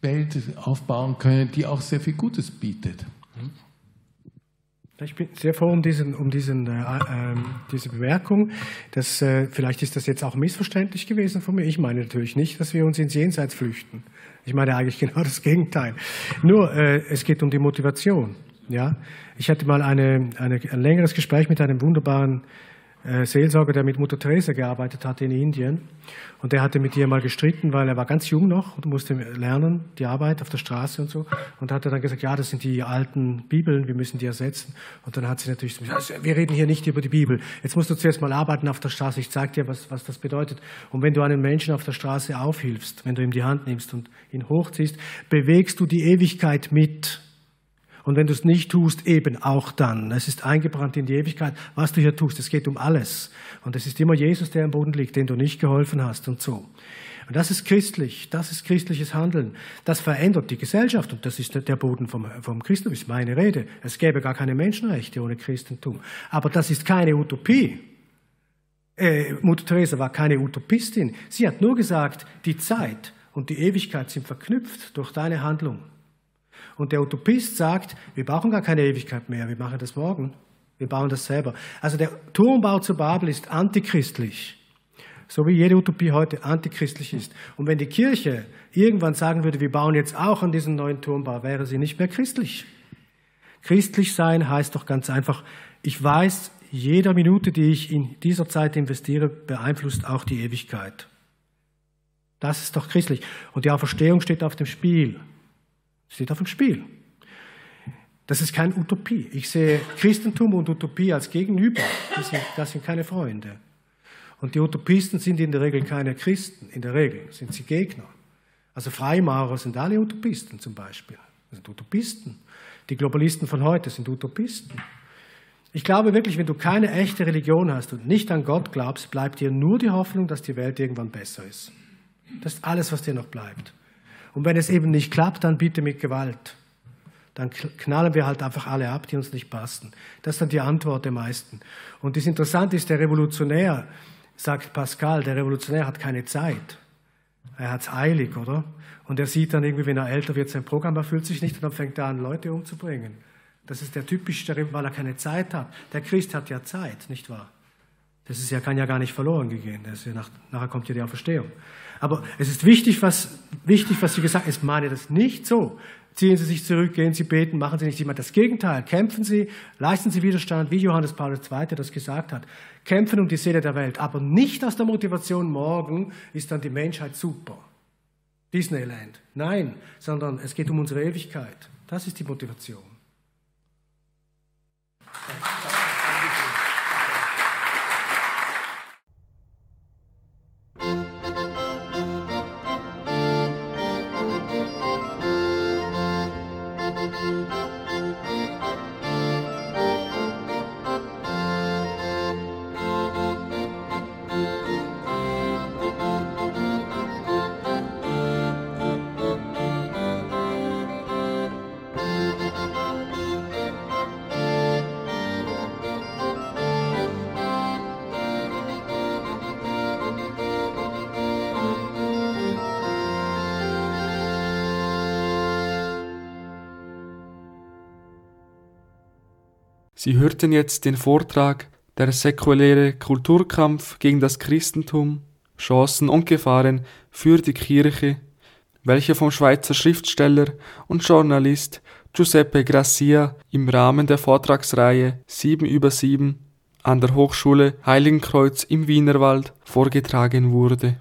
Welt aufbauen können, die auch sehr viel Gutes bietet. Ich bin sehr froh um, diesen, um diesen, äh, äh, diese Bemerkung. Dass, äh, vielleicht ist das jetzt auch missverständlich gewesen von mir. Ich meine natürlich nicht, dass wir uns ins Jenseits flüchten. Ich meine eigentlich genau das Gegenteil. Nur, äh, es geht um die Motivation. Ja? Ich hatte mal eine, eine, ein längeres Gespräch mit einem wunderbaren äh, Seelsorger, der mit Mutter Teresa gearbeitet hatte in Indien. Und der hatte mit ihr mal gestritten, weil er war ganz jung noch und musste lernen, die Arbeit auf der Straße und so. Und hat er dann gesagt, ja, das sind die alten Bibeln, wir müssen die ersetzen. Und dann hat sie natürlich gesagt, wir reden hier nicht über die Bibel. Jetzt musst du zuerst mal arbeiten auf der Straße. Ich zeige dir, was, was das bedeutet. Und wenn du einem Menschen auf der Straße aufhilfst, wenn du ihm die Hand nimmst und ihn hochziehst, bewegst du die Ewigkeit mit. Und wenn du es nicht tust, eben auch dann. Es ist eingebrannt in die Ewigkeit, was du hier tust. Es geht um alles. Und es ist immer Jesus, der am Boden liegt, den du nicht geholfen hast und so. Und das ist christlich, das ist christliches Handeln. Das verändert die Gesellschaft und das ist der Boden vom, vom Christentum, ist meine Rede. Es gäbe gar keine Menschenrechte ohne Christentum. Aber das ist keine Utopie. Äh, Mutter Teresa war keine Utopistin. Sie hat nur gesagt, die Zeit und die Ewigkeit sind verknüpft durch deine Handlung. Und der Utopist sagt, wir brauchen gar keine Ewigkeit mehr, wir machen das morgen. Wir bauen das selber. Also der Turmbau zu Babel ist antichristlich. So wie jede Utopie heute antichristlich ist. Und wenn die Kirche irgendwann sagen würde, wir bauen jetzt auch an diesen neuen Turmbau, wäre sie nicht mehr christlich. Christlich sein heißt doch ganz einfach, ich weiß, jede Minute, die ich in dieser Zeit investiere, beeinflusst auch die Ewigkeit. Das ist doch christlich. Und die Auferstehung steht auf dem Spiel steht auf dem Spiel. Das ist keine Utopie. Ich sehe Christentum und Utopie als Gegenüber. Das sind, das sind keine Freunde. Und die Utopisten sind in der Regel keine Christen, in der Regel sind sie Gegner. Also Freimaurer sind alle Utopisten zum Beispiel. Das sind Utopisten. Die Globalisten von heute sind Utopisten. Ich glaube wirklich, wenn du keine echte Religion hast und nicht an Gott glaubst, bleibt dir nur die Hoffnung, dass die Welt irgendwann besser ist. Das ist alles, was dir noch bleibt. Und wenn es eben nicht klappt, dann bitte mit Gewalt. Dann knallen wir halt einfach alle ab, die uns nicht passen. Das ist dann die Antwort der meisten. Und das Interessante ist, der Revolutionär, sagt Pascal, der Revolutionär hat keine Zeit. Er hat es eilig, oder? Und er sieht dann irgendwie, wenn er älter wird, sein Programm erfüllt sich nicht und dann fängt er an, Leute umzubringen. Das ist der typische, weil er keine Zeit hat. Der Christ hat ja Zeit, nicht wahr? Das ist ja, kann ja gar nicht verloren gehen. Ja nach, nachher kommt ja die Auferstehung. Aber es ist wichtig, was, wichtig, was Sie gesagt haben. Ich meine das nicht so. Ziehen Sie sich zurück, gehen Sie beten, machen Sie nicht jemand. Das Gegenteil. Kämpfen Sie, leisten Sie Widerstand, wie Johannes Paulus II. das gesagt hat. Kämpfen um die Seele der Welt. Aber nicht aus der Motivation, morgen ist dann die Menschheit super. Disneyland. Nein, sondern es geht um unsere Ewigkeit. Das ist die Motivation. Sie hörten jetzt den Vortrag Der säkuläre Kulturkampf gegen das Christentum, Chancen und Gefahren für die Kirche, welcher vom Schweizer Schriftsteller und Journalist Giuseppe Gracia im Rahmen der Vortragsreihe 7 über 7 an der Hochschule Heiligenkreuz im Wienerwald vorgetragen wurde